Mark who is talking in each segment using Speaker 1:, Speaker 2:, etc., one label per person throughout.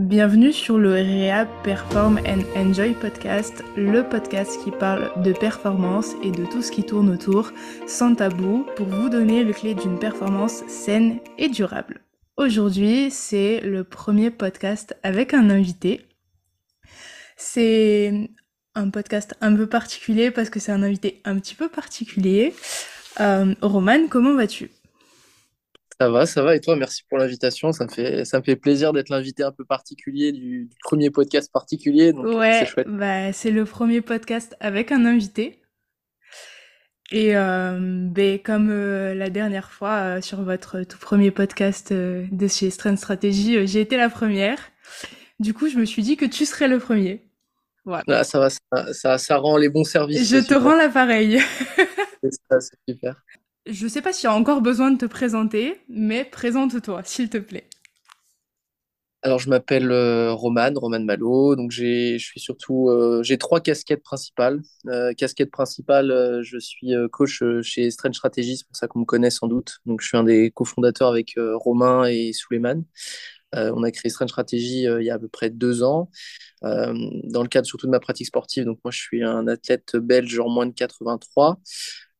Speaker 1: Bienvenue sur le REA Perform and Enjoy podcast, le podcast qui parle de performance et de tout ce qui tourne autour, sans tabou, pour vous donner le clé d'une performance saine et durable. Aujourd'hui, c'est le premier podcast avec un invité. C'est un podcast un peu particulier parce que c'est un invité un petit peu particulier. Euh, Roman, comment vas-tu?
Speaker 2: Ça va, ça va. Et toi, merci pour l'invitation. Ça me fait, ça me fait plaisir d'être l'invité un peu particulier du, premier podcast particulier. Donc
Speaker 1: ouais, c'est Bah, c'est le premier podcast avec un invité. Et euh, ben, comme euh, la dernière fois euh, sur votre tout premier podcast de chez Strand Strategy, j'ai été la première. Du coup, je me suis dit que tu serais le premier.
Speaker 2: Voilà. Ah, ça va, ça, ça, ça, rend les bons services.
Speaker 1: Je te rends l'appareil.
Speaker 2: c'est super.
Speaker 1: Je sais pas s'il y a encore besoin de te présenter, mais présente-toi, s'il te plaît.
Speaker 2: Alors, je m'appelle euh, Roman, Roman Malo. Donc, j'ai, je suis surtout, euh, j'ai trois casquettes principales. Euh, casquette principale, je suis coach chez Strange Strategy, c'est pour ça qu'on me connaît sans doute. Donc, je suis un des cofondateurs avec Romain et Suleiman. on a créé Strange Strategy il y a à peu près deux ans, dans le cadre surtout de ma pratique sportive. Donc, moi, je suis un athlète belge en moins de 83.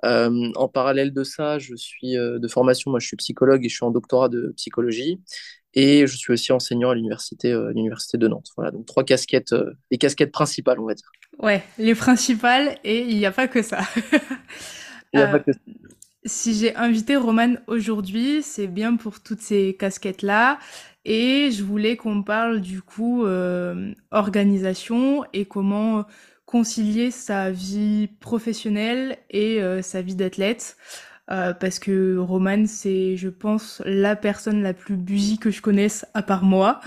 Speaker 2: Euh, en parallèle de ça, je suis euh, de formation, moi je suis psychologue et je suis en doctorat de psychologie. Et je suis aussi enseignant à l'université euh, l'université de Nantes. Voilà, donc trois casquettes, les casquettes principales, on va dire.
Speaker 1: Ouais, les principales, et il n'y a pas que ça. il a pas que ça. Si j'ai invité Roman aujourd'hui, c'est bien pour toutes ces casquettes-là. Et je voulais qu'on parle du coup organisation et comment concilier sa vie professionnelle et euh, sa vie d'athlète. Euh, parce que Roman, c'est, je pense, la personne la plus busy que je connaisse à part moi.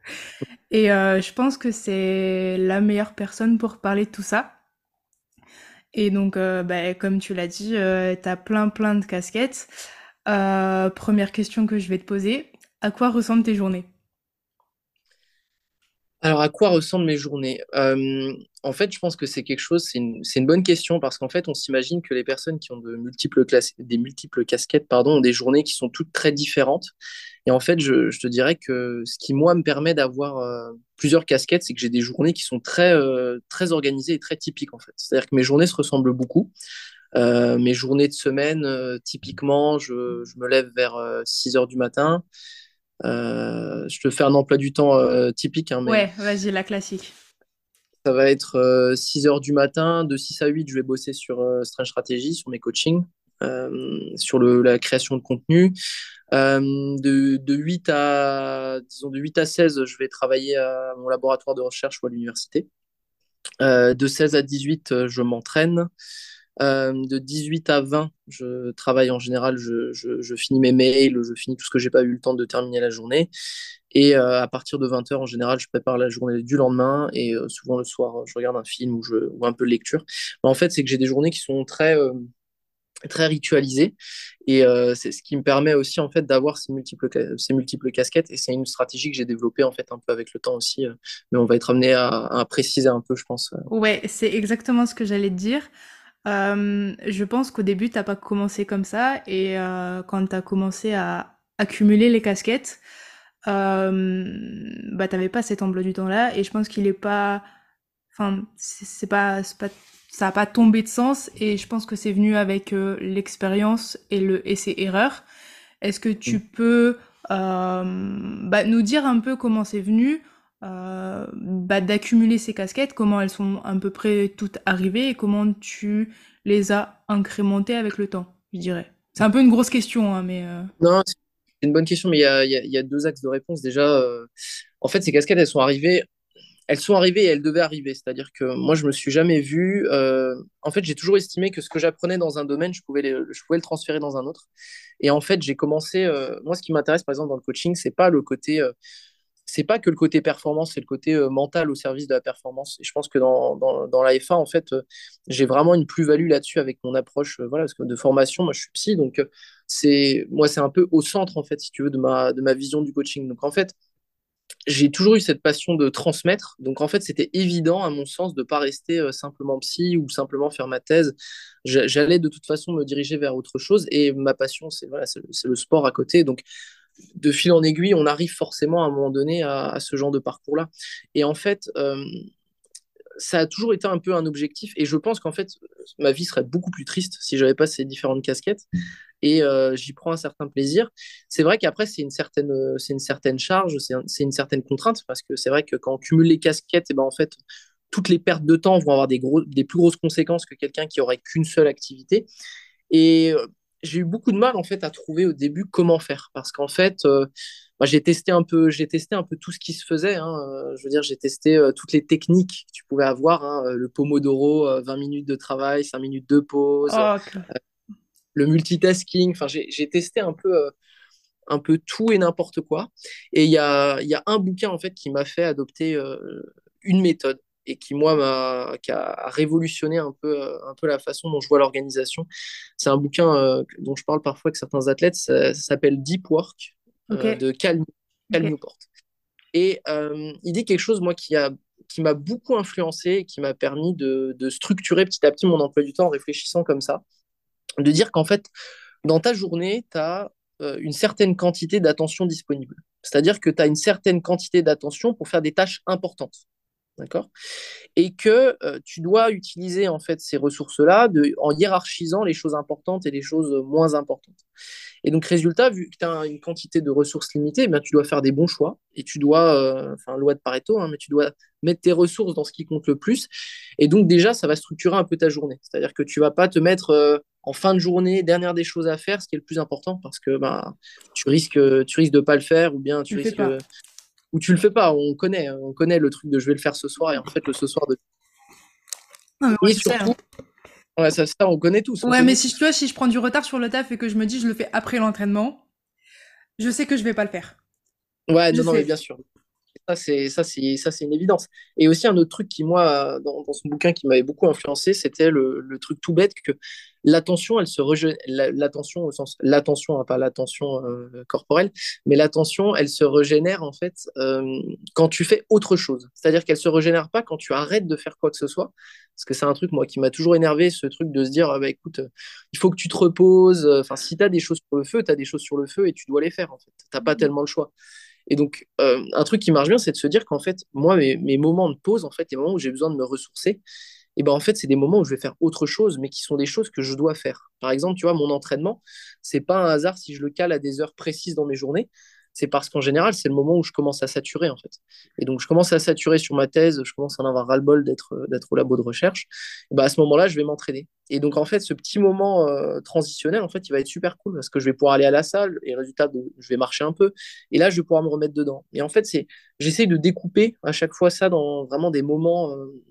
Speaker 1: et euh, je pense que c'est la meilleure personne pour parler de tout ça. Et donc, bah, comme tu l'as dit, tu as plein plein de casquettes. première question que je vais te poser, à quoi ressemblent tes journées?
Speaker 2: Alors, à quoi ressemblent mes journées? Euh, En fait, je pense que c'est quelque chose, c'est une, bonne question parce qu'en fait, on s'imagine que les personnes qui ont de multiples des multiples casquettes pardon, ont des journées qui sont toutes très différentes. Et en fait, je, te dirais que ce qui, moi, me permet d'avoir euh, plusieurs casquettes, c'est que j'ai des journées qui sont très, euh, très organisées et très typiques, en fait. C'est-à-dire que mes journées se ressemblent beaucoup. mes journées de semaine, typiquement, je, je, me lève vers 6 heures du matin. Euh, je te fais un emploi du temps euh, typique. Hein,
Speaker 1: ouais, vas-y, la classique.
Speaker 2: Ça va être 6 euh, heures du matin, de 6 à 8, je vais bosser sur Strange Strategy, sur mes coachings, sur le, la création de contenu. de, de, 8 à, disons, de 8 à 16, je vais travailler à mon laboratoire de recherche ou à l'université. de 16 à 18, je m'entraîne. Euh, de 18 à 20, je travaille en général, je, finis mes mails, je finis tout ce que j'ai pas eu le temps de terminer la journée. Et euh, à partir de 20h, en général, je prépare la journée du lendemain. Et euh, souvent le soir, je regarde un film ou, un peu de lecture. Mais en fait, c'est que j'ai des journées qui sont très, très ritualisées. Et c'est ce qui me permet aussi en fait d'avoir ces multiples, ces multiples casquettes. Et c'est une stratégie que j'ai développée en fait un peu avec le temps aussi. mais on va être amené à, à, préciser un peu, je pense.
Speaker 1: Ouais, c'est exactement ce que j'allais te dire. Euh, je pense qu'au début, t'as pas commencé comme ça, et euh, quand t'as commencé à accumuler les casquettes, euh, bah t'avais pas cet emploi du temps-là, et je pense qu'il est pas, enfin, c'est pas, pas, ça a pas tombé de sens, et je pense que c'est venu avec euh, l'expérience et le et ses erreurs. Est-ce que tu mmh. peux euh, bah, nous dire un peu comment c'est venu? Euh, bah, d'accumuler ces casquettes, comment elles sont à peu près toutes arrivées et comment tu les as incrémentées avec le temps, je dirais. C'est un peu une grosse question, hein, mais... Euh,
Speaker 2: non, c'est une bonne question, mais il y a, deux axes de réponse. Déjà, euh, en fait, ces casquettes, elles sont arrivées elles sont arrivées et elles devaient arriver. C'est-à-dire que moi, je me suis jamais vu. En fait, j'ai toujours estimé que ce que j'apprenais dans un domaine, je pouvais, je pouvais le transférer dans un autre. Et en fait, j'ai commencé. Moi, ce qui m'intéresse, par exemple, dans le coaching, c'est pas le côté c'est pas que le côté performance, c'est le côté euh, mental au service de la performance. Et je pense que dans, dans, dans la FA, en fait, euh, j'ai vraiment une plus-value là-dessus avec mon approche euh, voilà, parce que de formation. Moi, je suis psy, donc c'est moi, c'est un peu au centre, en fait, si tu veux, de ma, de ma vision du coaching. Donc, en fait, j'ai toujours eu cette passion de transmettre. Donc, en fait, c'était évident, à mon sens, de ne pas rester simplement psy ou simplement faire ma thèse. J'allais de toute façon me diriger vers autre chose. Et ma passion, c'est voilà, le, le sport à côté. Donc, de fil en aiguille, on arrive forcément à un moment donné à, ce genre de parcours-là. Et en fait, ça a toujours été un peu un objectif. Et je pense qu'en fait, ma vie serait beaucoup plus triste si j'avais pas ces différentes casquettes. Et j'y prends un certain plaisir. C'est vrai qu'après, c'est une certaine, c'est une certaine charge, c'est une certaine contrainte, parce que c'est vrai que quand on cumule les casquettes, et eh ben en fait, toutes les pertes de temps vont avoir des, gros, des plus grosses conséquences que quelqu'un qui aurait qu'une seule activité. Et j'ai eu beaucoup de mal en fait à trouver au début comment faire. Parce qu'en fait euh, j'ai testé un peu j'ai testé un peu tout ce qui se faisait hein. Euh, je veux dire j'ai testé euh, toutes les techniques que tu pouvais avoir hein. le pomodoro 20 minutes de travail 5 minutes de pause oh, le multitasking. Enfin j'ai testé un peu un peu tout et n'importe quoi. Et il y a, y a un bouquin en fait qui m'a fait adopter une méthode et qui, moi, m'a, qui a révolutionné un peu, euh, un peu la façon dont je vois l'organisation. C'est un bouquin euh, dont je parle parfois avec certains athlètes, ça, s'appelle Deep Work euh, de Cal, Newport. Et il dit quelque chose, moi, qui a qui m'a beaucoup influencé et qui m'a permis de, de, structurer petit à petit mon emploi du temps en réfléchissant comme ça. De dire qu'en fait, dans ta journée, tu as une certaine quantité d'attention disponible. C'est-à-dire que tu as une certaine quantité d'attention pour faire des tâches importantes. D'accord? Et que euh, tu dois utiliser en fait ces ressources-là en hiérarchisant les choses importantes et les choses moins importantes. Et donc, résultat, vu que tu as une quantité de ressources limitées, eh tu dois faire des bons choix et tu dois, euh, enfin, loi de Pareto, hein, mais tu dois mettre tes ressources dans ce qui compte le plus. Et donc, déjà, ça va structurer un peu ta journée. C'est-à-dire que tu vas pas te mettre euh, en fin de journée, dernière des choses à faire, ce qui est le plus important, parce que bah, tu risques, tu risques de pas le faire ou bien tu, risques ou tu le fais pas. On connaît, on connaît le truc de je vais le faire ce soir et en fait le ce soir de.
Speaker 1: et surtout,
Speaker 2: ouais, ça, on connaît tous.
Speaker 1: ouais, mais si je, si je prends du retard sur le taf et que je me dis je le fais après l'entraînement, je sais que je vais pas le faire.
Speaker 2: Ouais, non, non, mais bien sûr. Ça, c'est ça, c'est ça, c'est une évidence. Et aussi un autre truc qui moi, dans, dans son bouquin, qui m'avait beaucoup influencé, c'était le, le, truc tout bête que l'attention, elle se régénère, l'attention au sens, l'attention, hein, pas l'attention euh, corporelle, mais l'attention, elle se régénère en fait euh, quand tu fais autre chose. C'est-à-dire qu'elle se régénère pas quand tu arrêtes de faire quoi que ce soit. Parce que c'est un truc, moi, qui m'a toujours énervé, ce truc de se dire, ah bah, écoute, il faut que tu te reposes. Enfin, si tu as des choses sur le feu, tu as des choses sur le feu et tu dois les faire, en fait. Tu pas mmh. tellement le choix. Et donc, euh, un truc qui marche bien, c'est de se dire qu'en fait, moi, mes, moments de pause, en fait, les moments où j'ai besoin de me ressourcer, et ben en fait, c'est des moments où je vais faire autre chose, mais qui sont des choses que je dois faire. Par exemple, tu vois, mon entraînement, c'est pas un hasard si je le cale à des heures précises dans mes journées. C'est parce qu'en général, c'est le moment où je commence à saturer, en fait. Et donc, je commence à saturer sur ma thèse, je commence à en avoir ras-le-bol d'être, d'être au labo de recherche. Et ben à ce moment-là, je vais m'entraîner. Et donc, en fait, ce petit moment euh, transitionnel, en fait, il va être super cool parce que je vais pouvoir aller à la salle et résultat, je vais marcher un peu. Et là, je vais pouvoir me remettre dedans. Et en fait, c'est, j'essaie de découper à chaque fois ça dans vraiment des moments euh,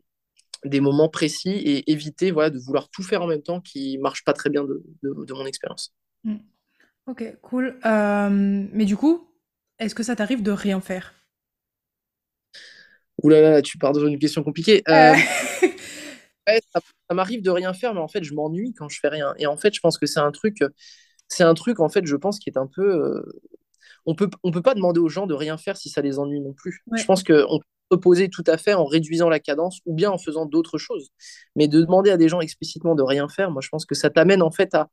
Speaker 2: des moments précis et éviter voilà, de vouloir tout faire en même temps qui marche pas très bien de, de, mon expérience.
Speaker 1: Mm. Ok, cool. Euh, mais du coup, est-ce que ça t'arrive de rien faire?
Speaker 2: Ouh là là, tu pars dans une question compliquée. Euh, ça, m'arrive de rien faire, mais en fait, je m'ennuie quand je fais rien. Et en fait, je pense que c'est un truc, c'est un truc en fait, je pense qui est un peu. Euh, on peut, on peut pas demander aux gens de rien faire si ça les ennuie non plus. Je pense qu'on reposer tout à fait en réduisant la cadence ou bien en faisant d'autres choses. Mais de demander à des gens explicitement de rien faire, moi je pense que ça t'amène en fait à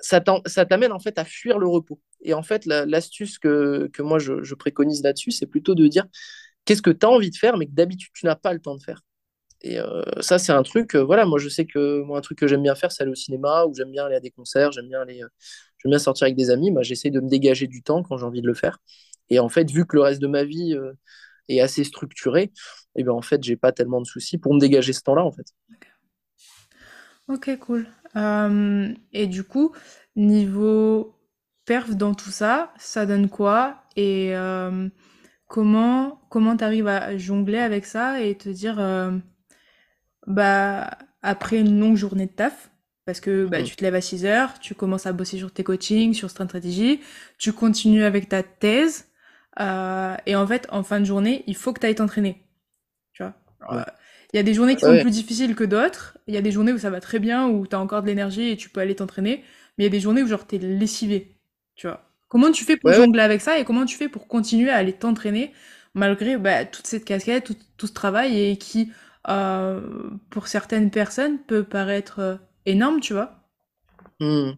Speaker 2: ça t'amène en fait à fuir le repos. Et en fait, l'astuce que, que moi je, préconise là-dessus, c'est plutôt de dire qu'est-ce que tu as envie de faire, mais que d'habitude tu n'as pas le temps de faire? Et euh, ça, c'est un truc, euh, voilà, moi je sais que moi, un truc que j'aime bien faire, c'est aller au cinéma, ou j'aime bien aller à des concerts, j'aime bien euh, bien sortir avec des amis, bah, j'essaie de me dégager du temps quand j'ai envie de le faire. Et en fait, vu que le reste de ma vie, et assez structuré, et eh bien en fait, j'ai pas tellement de soucis pour me dégager ce temps-là, en fait.
Speaker 1: Ok, cool. Euh, et du coup, niveau perf dans tout ça, ça donne quoi? Et euh, comment comment t'arrives à jongler avec ça et te dire, euh, bah après une longue journée de taf, parce que bah, mm. tu te lèves à 6 heures, tu commences à bosser sur tes coachings, sur stratégie, tu continues avec ta thèse, et en fait, en fin de journée, il faut que tu ailles t'entraîner. Tu vois? Euh, Il y a des journées qui sont plus difficiles que d'autres. Il y a des journées où ça va très bien, où tu as encore de l'énergie et tu peux aller t'entraîner. Mais il y a des journées où genre t'es lessivé. Tu vois Comment tu fais pour jongler avec ça et comment tu fais pour continuer à aller t'entraîner malgré bah, toute cette casquette, tout, tout, ce travail et qui, euh, pour certaines personnes, peut paraître énorme, tu vois?
Speaker 2: Hmm.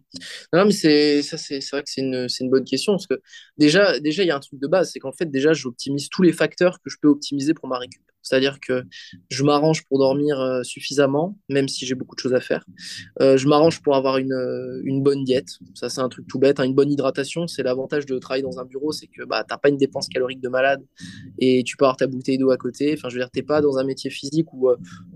Speaker 2: Non, mais c'est ça, c'est vrai que c'est une, une, bonne question parce que déjà, déjà, il y a un truc de base, c'est qu'en fait, déjà, j'optimise tous les facteurs que je peux optimiser pour ma récup. C'est-à-dire que je m'arrange pour dormir euh, suffisamment, même si j'ai beaucoup de choses à faire. Euh, je m'arrange pour avoir une, euh, une, bonne diète. Ça, c'est un truc tout bête. Hein. Une bonne hydratation, c'est l'avantage de travailler dans un bureau, c'est que bah, tu n'as pas une dépense calorique de malade et tu peux avoir ta bouteille d'eau à côté. Enfin, je veux dire, tu n'es pas dans un métier physique où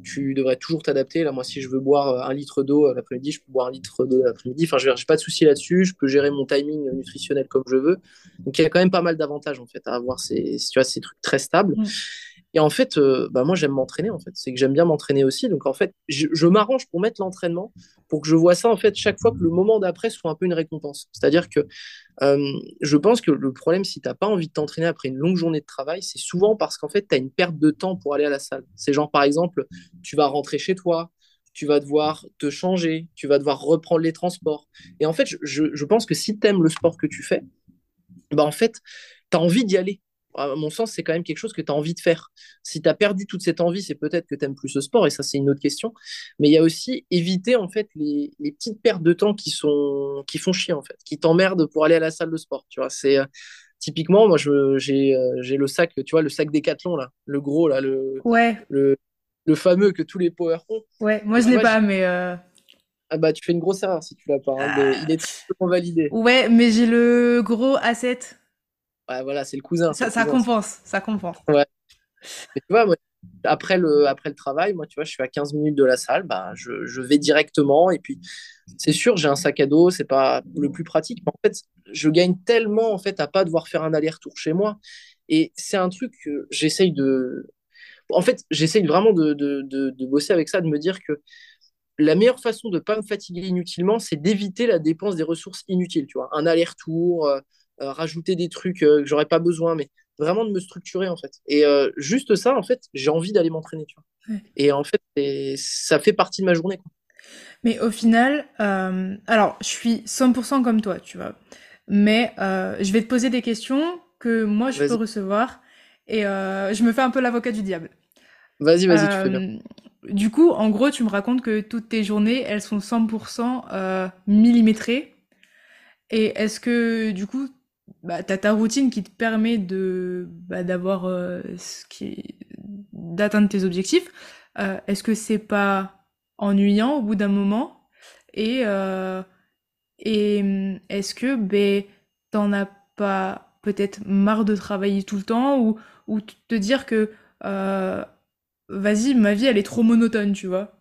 Speaker 2: tu devrais toujours t'adapter. Là, moi, si je veux boire un litre d'eau l'après-midi, je peux boire un litre d'eau l'après-midi. Enfin, je n'ai pas de souci là-dessus. Je peux gérer mon timing nutritionnel comme je veux. Donc, il y a quand même pas mal d'avantages en fait à avoir ces, tu vois, ces trucs très stables. Mmh. Et en fait, euh, bah moi, j'aime m'entraîner, en fait. C'est que j'aime bien m'entraîner aussi. Donc, en fait, je, m'arrange pour mettre l'entraînement, pour que je vois ça, en fait, chaque fois que le moment d'après soit un peu une récompense. C'est-à-dire que euh, je pense que le problème, si tu n'as pas envie de t'entraîner après une longue journée de travail, c'est souvent parce qu'en fait, tu as une perte de temps pour aller à la salle. C'est genre, par exemple, tu vas rentrer chez toi, tu vas devoir te changer, tu vas devoir reprendre les transports. Et en fait, je, pense que si tu aimes le sport que tu fais, bah en fait, tu as envie d'y aller à mon sens, c'est quand même quelque chose que tu as envie de faire. Si tu as perdu toute cette envie, c'est peut-être que tu n'aimes plus ce sport, et ça, c'est une autre question. Mais il y a aussi éviter en fait les, petites pertes de temps qui, sont, qui font chier, en fait, qui t'emmerdent pour aller à la salle de sport. Tu vois, c'est. Euh, typiquement, moi, euh, j'ai le sac, tu vois, le sac Décathlon, là, le gros, là, le,
Speaker 1: ouais.
Speaker 2: le, le fameux que tous les power ont.
Speaker 1: Ouais, moi, je ne l'ai pas, mais. Euh,
Speaker 2: ah bah, tu fais une grosse erreur si tu l'as pas. Hein, il est totalement validé.
Speaker 1: Ouais, mais j'ai le gros A7.
Speaker 2: Ouais, voilà, c'est le cousin.
Speaker 1: Ça, ça compense, ça compense.
Speaker 2: Ouais. tu vois, après, le, après le travail, moi, tu vois, je suis à 15 minutes de la salle, bah, je, je vais directement. Et puis, c'est sûr, j'ai un sac à dos, c'est pas le plus pratique, mais en fait, je gagne tellement en fait à pas devoir faire un aller-retour chez moi. Et c'est un truc que j'essaye de. En fait, j'essaye vraiment de, de, de, de, bosser avec ça, de me dire que la meilleure façon de ne pas me fatiguer inutilement, c'est d'éviter la dépense des ressources inutiles. Tu vois, un aller-retour, euh, rajouter des trucs euh, que j'aurais pas besoin, mais vraiment de me structurer en fait. Et euh, juste ça, en fait, j'ai envie d'aller m'entraîner, tu vois. Et en fait, ça fait partie de ma journée. Quoi.
Speaker 1: Mais au final, alors je suis 100% comme toi, tu vois. Mais je vais te poser des questions que moi je peux recevoir et je me fais un peu l'avocat du diable.
Speaker 2: Vas-y, vas-y, tu fais bien.
Speaker 1: Du coup, en gros, tu me racontes que toutes tes journées, elles sont 100% millimétrées. Et est-ce que, du coup, bah, tu as ta routine qui te permet de bah, d'avoir euh, ce qui d'atteindre tes objectifs. Euh, est-ce que c'est pas ennuyant au bout d'un moment? Et euh, et est-ce que ben t'en as pas peut-être marre de travailler tout le temps ou ou te dire que vas-y ma vie elle est trop monotone tu vois?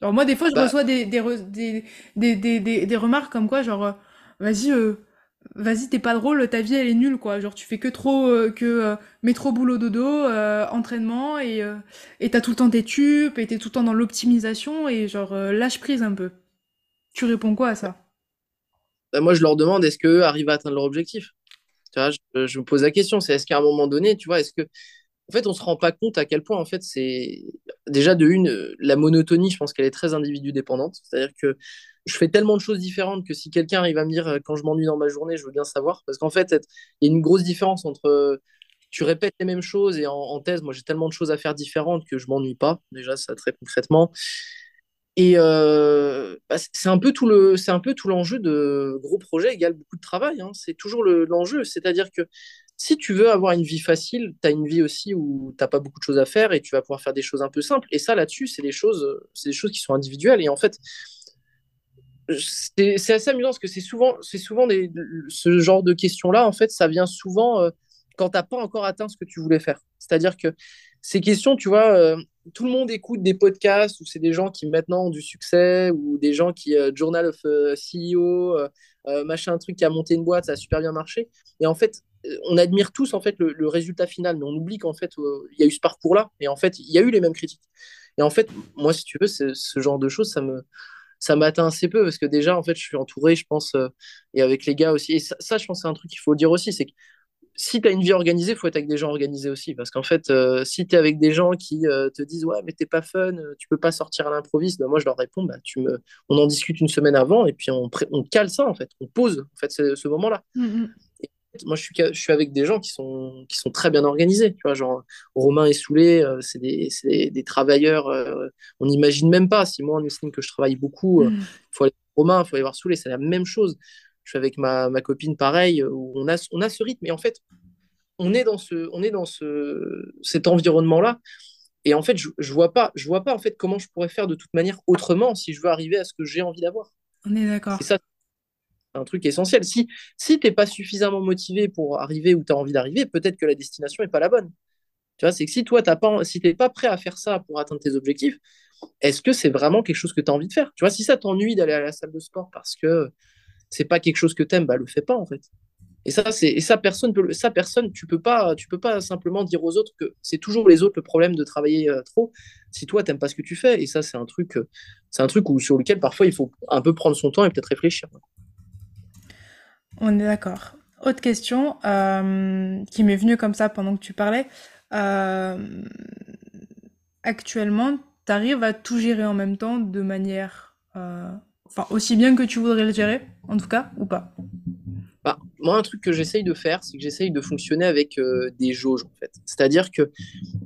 Speaker 1: Genre moi des fois je bah reçois des des, des, des, des, des remarques comme quoi genre vas-y vas-y, t'es pas drôle, ta vie elle est nulle quoi. Genre tu fais que trop, euh, que euh, métro, boulot, dodo, euh, entraînement et et t'as tout le temps tes tubes et t'es tout le temps dans l'optimisation et genre lâche prise un peu. Tu réponds quoi à ça?
Speaker 2: Bah, Moi je leur demande est-ce qu'eux arrivent à atteindre leur objectif? Tu vois, je, me pose la question, c'est est-ce qu'à un moment donné, tu vois, est-ce que en fait, on se rend pas compte à quel point, en fait, c'est déjà de une, la monotonie, je pense qu'elle est très individu dépendante. C'est-à-dire que je fais tellement de choses différentes que si quelqu'un arrive à me dire quand je m'ennuie dans ma journée, je veux bien savoir. Parce qu'en fait, il y a une grosse différence entre tu répètes les mêmes choses et en, thèse, moi j'ai tellement de choses à faire différentes que je m'ennuie pas. Déjà, ça très concrètement. Et euh, bah, c'est un peu tout le, c'est un peu tout l'enjeu de gros projets égale beaucoup de travail. Hein. C'est toujours l'enjeu, c'est-à-dire que si tu veux avoir une vie facile, tu as une vie aussi où tu n'as pas beaucoup de choses à faire et tu vas pouvoir faire des choses un peu simples. Et ça, là-dessus, c'est des choses, c'est des choses qui sont individuelles. Et en fait, c'est assez amusant parce que c'est souvent, souvent ce genre de questions-là, en fait, ça vient souvent euh, quand tu n'as pas encore atteint ce que tu voulais faire. C'est-à-dire que ces questions, tu vois, euh, tout le monde écoute des podcasts où c'est des gens qui maintenant ont du succès ou des gens qui, euh, Journal of CEO, machin, un truc qui a monté une boîte, ça a super bien marché. Et en fait, on admire tous en fait le, résultat final, mais on oublie qu'en fait, il y a eu ce parcours-là et en fait, il y a eu les mêmes critiques. Et en fait, moi, si tu veux, ce genre de choses, ça me, ça m'atteint assez peu parce que déjà, en fait, je suis entouré, je pense, euh, et avec les gars aussi. Et ça, je pense, c'est un truc qu'il faut dire aussi, c'est si tu as une vie organisée, il faut être avec des gens organisés aussi. Parce qu'en fait, euh, si tu es avec des gens qui euh, te disent Ouais, mais t'es pas fun, tu peux pas sortir à l'improviste, ben moi je leur réponds bah, tu me... On en discute une semaine avant et puis on, on cale ça en fait. On pose en fait ce, moment-là. Mm-hmm. moi, je suis, je suis avec des gens qui sont, qui sont très bien organisés. Tu vois, genre, Romain et Soulé, euh, c'est des, des, travailleurs. Euh, on n'imagine même pas. Si moi, on estime que je travaille beaucoup, il mm. faut aller voir Romain, il faut aller voir Soulé, c'est la même chose. Je suis avec ma, ma, copine, pareil, où on a, on a ce rythme. Et en fait, on est dans, ce, on est dans ce, cet environnement-là. Et en fait, je, je vois pas, je vois pas en fait comment je pourrais faire de toute manière autrement si je veux arriver à ce que j'ai envie d'avoir.
Speaker 1: On est d'accord.
Speaker 2: C'est ça un truc essentiel. Si, si tu n'es pas suffisamment motivé pour arriver où tu as envie d'arriver, peut-être que la destination n'est pas la bonne. Tu vois, c'est que si toi, t'as pas, si tu n'es pas prêt à faire ça pour atteindre tes objectifs, est-ce que c'est vraiment quelque chose que tu as envie de faire? Tu vois, si ça t'ennuie d'aller à la salle de sport parce que c'est pas quelque chose que tu aimes, bah le fais pas en fait. Et ça, c'est ça personne peut ça personne tu peux pas tu peux pas simplement dire aux autres que c'est toujours les autres le problème de travailler euh, trop si toi t'aimes pas ce que tu fais et ça c'est un truc euh, c'est un truc où, sur lequel parfois il faut un peu prendre son temps et peut-être réfléchir.
Speaker 1: On est d'accord. Autre question euh, qui m'est venue comme ça pendant que tu parlais. Actuellement, tu arrives à tout gérer en même temps de manière... Enfin, aussi bien que tu voudrais le gérer, en tout cas, ou pas
Speaker 2: bah, moi, un truc que j'essaye de faire, c'est que j'essaye de fonctionner avec euh, des jauges, en fait. C'est-à-dire que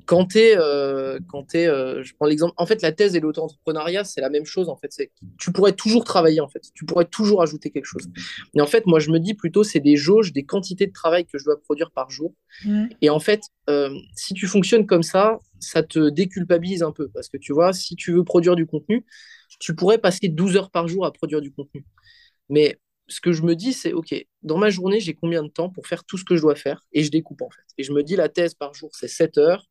Speaker 2: quand tu es, euh, quand es euh, je prends l'exemple, en fait, la thèse et l'auto-entrepreneuriat, c'est la même chose, en fait. Tu pourrais toujours travailler, en fait. Tu pourrais toujours ajouter quelque chose. Et en fait, moi, je me dis plutôt, c'est des jauges, des quantités de travail que je dois produire par jour. Mmh. Et en fait, si tu fonctionnes comme ça, ça te déculpabilise un peu. Parce que tu vois, si tu veux produire du contenu, tu pourrais passer 12 heures par jour à produire du contenu. Mais ce que je me dis, c'est OK, dans ma journée, j'ai combien de temps pour faire tout ce que je dois faire Et je découpe en fait. Et je me dis, la thèse par jour, c'est 7 heures.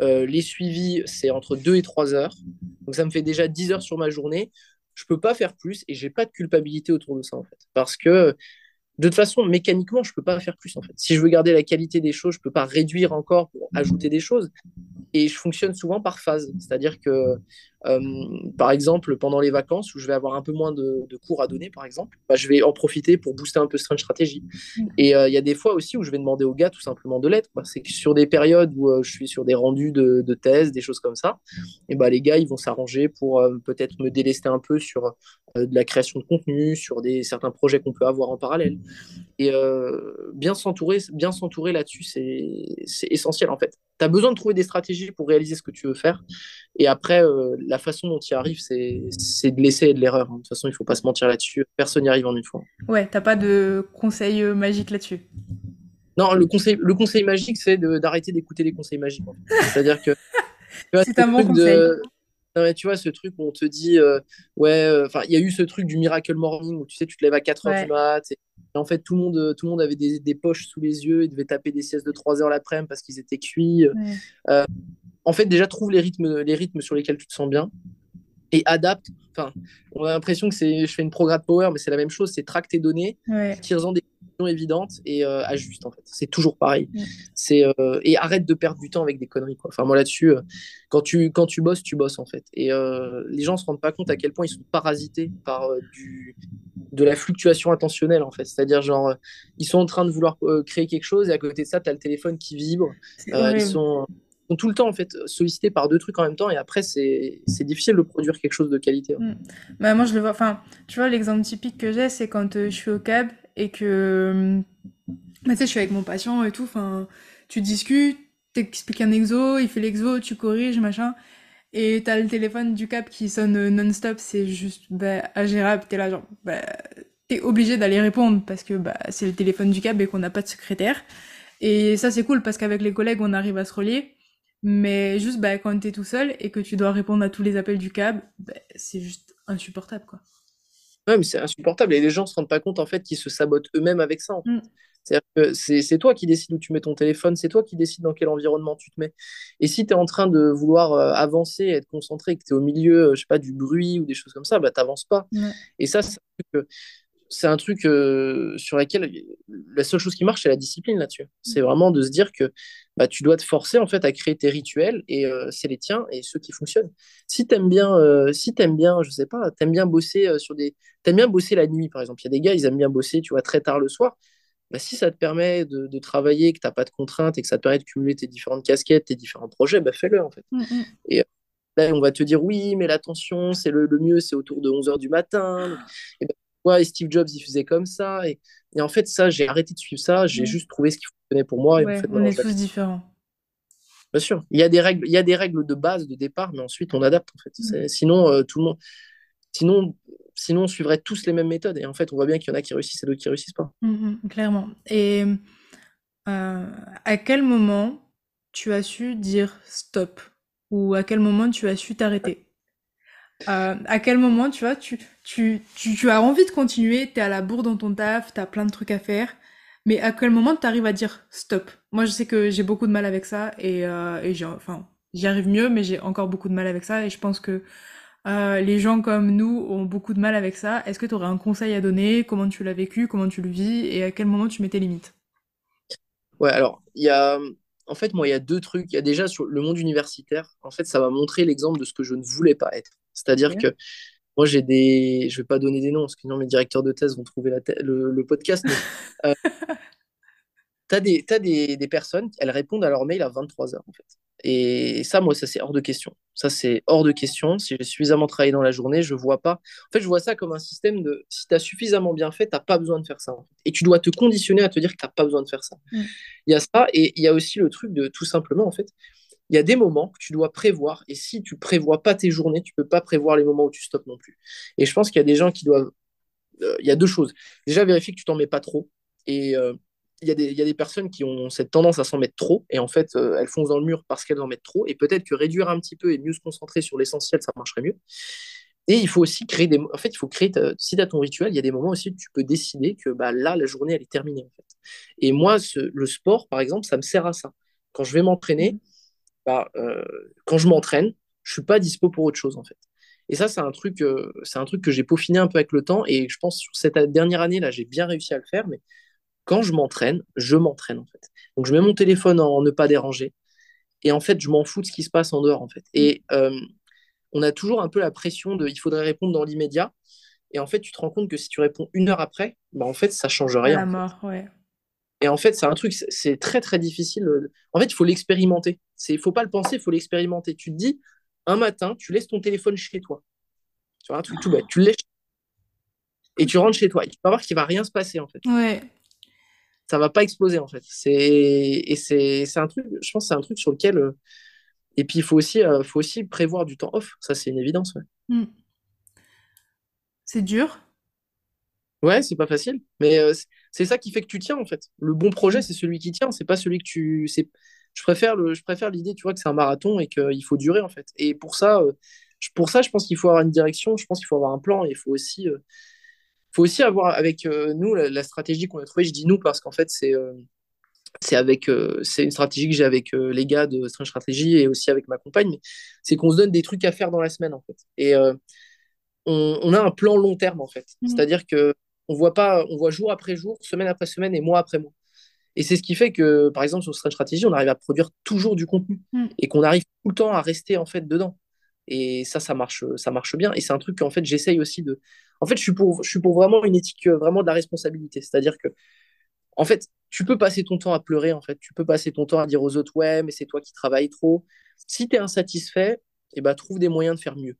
Speaker 2: Euh, les suivis, c'est entre 2 et 3 heures. Donc ça me fait déjà 10 heures sur ma journée. Je peux pas faire plus et j'ai pas de culpabilité autour de ça en fait. Parce que de toute façon, mécaniquement, je peux pas faire plus en fait. Si je veux garder la qualité des choses, je peux pas réduire encore pour ajouter des choses. Et je fonctionne souvent par phase. C'est-à-dire que par exemple, pendant les vacances où je vais avoir un peu moins de, cours à donner, par exemple, bah, je vais en profiter pour booster un peu Strange Stratégie. Mm. Et euh, il y a des fois aussi où je vais demander aux gars tout simplement de l'aide. C'est que sur des périodes où euh, je suis sur des rendus de, de, thèse, des choses comme ça, et bah, les gars, ils vont s'arranger pour peut-être me délester un peu sur de la création de contenu, sur des, certains projets qu'on peut avoir en parallèle. Et bien s'entourer, bien s'entourer là-dessus, c'est essentiel en fait. Tu as besoin de trouver des stratégies pour réaliser ce que tu veux faire. Et après, la façon dont tu y arrives, c'est de l'essai et de l'erreur. Hein. De toute façon, il faut pas se mentir là-dessus. Personne n'y arrive en une fois.
Speaker 1: Ouais, t'as pas de conseil euh, magique là-dessus.
Speaker 2: Non, le conseil, le conseil magique, c'est d'arrêter d'écouter les conseils magiques. C'est-à-dire que.
Speaker 1: c'est un bon conseil.
Speaker 2: tu vois, ce truc où on te dit, euh, ouais, euh, enfin, il y a eu ce truc du Miracle Morning où tu sais, tu te lèves à 4 h du mat. Et, en fait, tout le monde, tout le monde avait des, des, poches sous les yeux, ils devaient taper des siestes de 3 heures l'après-midi parce qu'ils étaient cuits en fait, déjà, trouve les rythmes, les rythmes sur lesquels tu te sens bien et adapte. Enfin, on a l'impression que c'est, je fais une programme power, mais c'est la même chose. C'est traque tes données, tire-en des évidentes et euh, ajuste. En fait, c'est toujours pareil. C'est euh, et arrête de perdre du temps avec des conneries. Quoi. Enfin, moi là-dessus, euh, quand tu quand tu bosses, tu bosses en fait. Et les gens se rendent pas compte à quel point ils sont parasités par du de la fluctuation intentionnelle en fait. C'est-à-dire genre ils sont en train de vouloir créer quelque chose et à côté de ça, tu as le téléphone qui vibre. ils sont tout le temps en fait sollicités par deux trucs en même temps et après c'est difficile de produire quelque chose de qualité.
Speaker 1: Mm. Bah, moi je le vois, enfin tu vois l'exemple typique que j'ai c'est quand euh, je suis au cab et que bah, tu sais je suis avec mon patient et tout, enfin tu discutes, t'expliques un exo, il fait l'exo, tu corriges machin et t'as le téléphone du cab qui sonne euh, non-stop, c'est juste bah, ingérable, t'es là genre bah, t'es obligé d'aller répondre parce que bah, c'est le téléphone du cab et qu'on n'a pas de secrétaire. Et ça, c'est cool parce qu'avec les collègues, on arrive à se relier. Mais juste bah, quand tu es tout seul et que tu dois répondre à tous les appels du câble, bah, c'est juste insupportable. quoi.
Speaker 2: Ouais, mais c'est insupportable et les gens se rendent pas compte en fait qu'ils se sabotent eux-mêmes avec ça. Mm. C'est-à-dire que c'est toi qui décides où tu mets ton téléphone, c'est toi qui décides dans quel environnement tu te mets. Et si tu es en train de vouloir euh, avancer, être concentré, que tu es au milieu, euh, je sais pas, du bruit ou des choses comme ça, bah, tu n'avances pas. Et ça, c'est c'est un truc euh, sur lequel la seule chose qui marche, c'est la discipline là-dessus. C'est vraiment de se dire que bah, tu dois te forcer en fait à créer tes rituels et euh, c'est les tiens et ceux qui fonctionnent. Si tu aimes bien, euh, si aimes bien, je sais pas, t'aimes bien bosser sur des, t'aimes bien bosser la nuit par exemple. Il y a des gars, ils aiment bien bosser, tu vois, très tard le soir. Bah, si ça te permet de, travailler, que tu n'as pas de contraintes et que ça te permet de cumuler tes différentes casquettes, tes différents projets, bah, fais-le en fait. Mm, mm. Et là, on va te dire oui, mais l'attention, c'est le, mieux, c'est autour de 11h du matin. Et ben, ouais, Steve Jobs, il faisait comme ça. Et, en fait, ça, j'ai arrêté de suivre ça. J'ai juste trouvé ce qui fonctionnait pour moi.
Speaker 1: on est tous différents.
Speaker 2: Bien sûr, il y a des règles, il y a des règles de base de départ, mais ensuite on adapte en fait. Mm. Sinon, euh, tout le monde, sinon, sinon on suivrait tous les mêmes méthodes. Et en fait, on voit bien qu'il y en a qui réussissent et d'autres qui réussissent pas.
Speaker 1: Mm, mm, clairement. Et euh, à quel moment tu as su dire stop? Ou à quel moment tu as su t'arrêter? Euh, à quel moment, tu vois, tu, tu, as envie de continuer, tu es à la bourre dans ton taf, tu as plein de trucs à faire, mais à quel moment tu arrives à dire stop? Moi, je sais que j'ai beaucoup de mal avec ça et, euh, j'y arrive mieux, mais j'ai encore beaucoup de mal avec ça et je pense que euh, les gens comme nous ont beaucoup de mal avec ça. Est-ce que tu aurais un conseil à donner? Comment tu l'as vécu? Comment tu le vis? Et à quel moment tu mets tes limites?
Speaker 2: Ouais, alors, il y a. En fait, moi, il y a deux trucs. Il y a déjà sur le monde universitaire, en fait, ça va montrer l'exemple de ce que je ne voulais pas être. C'est-à-dire que moi, j'ai des. Je vais pas donner des noms, parce que sinon mes directeurs de thèse vont trouver la le, podcast. Euh, tu as, des, as des, des, personnes, elles répondent à leur mail à 23h, en fait. Et ça, moi, ça, c'est hors de question. Ça, c'est hors de question. Si j'ai suffisamment travaillé dans la journée, je vois pas. En fait, je vois ça comme un système de. Si tu as suffisamment bien fait, tu n'as pas besoin de faire ça. Et tu dois te conditionner à te dire que tu n'as pas besoin de faire ça. Mm. Il y a ça, et il y a aussi le truc de tout simplement, en fait, il y a des moments que tu dois prévoir. Et si tu prévois pas tes journées, tu peux pas prévoir les moments où tu stops non plus. Et je pense qu'il y a des gens qui doivent. Euh, il y a deux choses. Déjà, vérifier que tu t'en mets pas trop. Et euh, il, y a des, il y, a des personnes qui ont cette tendance à s'en mettre trop. Et en fait, euh, elles foncent dans le mur parce qu'elles en mettent trop. Et peut-être que réduire un petit peu et mieux se concentrer sur l'essentiel, ça marcherait mieux. Et il faut aussi créer des. En fait, il faut créer. Si tu as ton rituel, il y a des moments aussi où tu peux décider que bah, là, la journée, elle est terminée. Et moi, le sport, par exemple, ça me sert à ça. Quand je vais m'entraîner, bah, euh, quand je m'entraîne, je suis pas dispo pour autre chose en fait. Et ça, c'est un truc, euh, c'est un truc que j'ai peaufiné un peu avec le temps. Et je pense sur cette dernière année là, j'ai bien réussi à le faire. Mais quand je m'entraîne, je m'entraîne en fait. Donc je mets mon téléphone en ne pas déranger. Et en fait, je m'en fous de ce qui se passe en dehors en fait. Et euh, on a toujours un peu la pression de, il faudrait répondre dans l'immédiat. Et en fait, tu te rends compte que si tu réponds une heure après, bah en fait, ça change rien.
Speaker 1: La mort, ouais.
Speaker 2: Et en fait, c'est un truc, c'est très très difficile. En fait, il faut l'expérimenter. Il ne faut pas le penser, il faut l'expérimenter. Tu te dis, un matin, tu laisses ton téléphone chez toi. Tu vois, un truc tout bête. Tu le laisses et tu rentres chez toi. Et tu vas voir qu'il ne va rien se passer, en fait.
Speaker 1: Ouais.
Speaker 2: Ça va pas exploser, en fait. Et c'est un truc, je pense c'est un truc sur lequel. Euh, et puis, il faut aussi, euh, faut aussi prévoir du temps off. Ça, c'est une évidence. Hmm.
Speaker 1: C'est dur.
Speaker 2: Ouais, c'est pas facile. Mais euh, c'est ça qui fait que tu tiens, en fait. Le bon projet, c'est celui qui tient. C'est pas celui que tu. Je préfère, le... je préfère l'idée, tu vois, que c'est un marathon et qu'il faut durer, en fait. Et pour ça, euh, pour ça je pense qu'il faut avoir une direction. Je pense qu'il faut avoir un plan. Et il faut aussi, euh, faut aussi avoir avec nous la, stratégie qu'on a trouvée. Je dis nous parce qu'en fait, c'est. c'est avec c'est une stratégie que j'ai avec les gars de Strange Strategy et aussi avec ma compagne c'est qu'on se donne des trucs à faire dans la semaine en fait et on, on, a un plan long terme en fait mmh. c'est à dire que on voit pas, on voit jour après jour, semaine après semaine et mois après mois. Et c'est ce qui fait que, par exemple, sur Strange Strategy, on arrive à produire toujours du contenu mm. et qu'on arrive tout le temps à rester en fait dedans. Et ça, ça marche, ça marche bien. Et c'est un truc qu'en fait, j'essaye aussi de. En fait, je suis pour, je suis pour vraiment une éthique, euh, vraiment de la responsabilité. C'est-à-dire que, en fait, tu peux passer ton temps à pleurer. En fait, tu peux passer ton temps à dire aux autres, ouais, mais c'est toi qui travailles trop. Si tu es insatisfait, eh ben, trouve des moyens de faire mieux.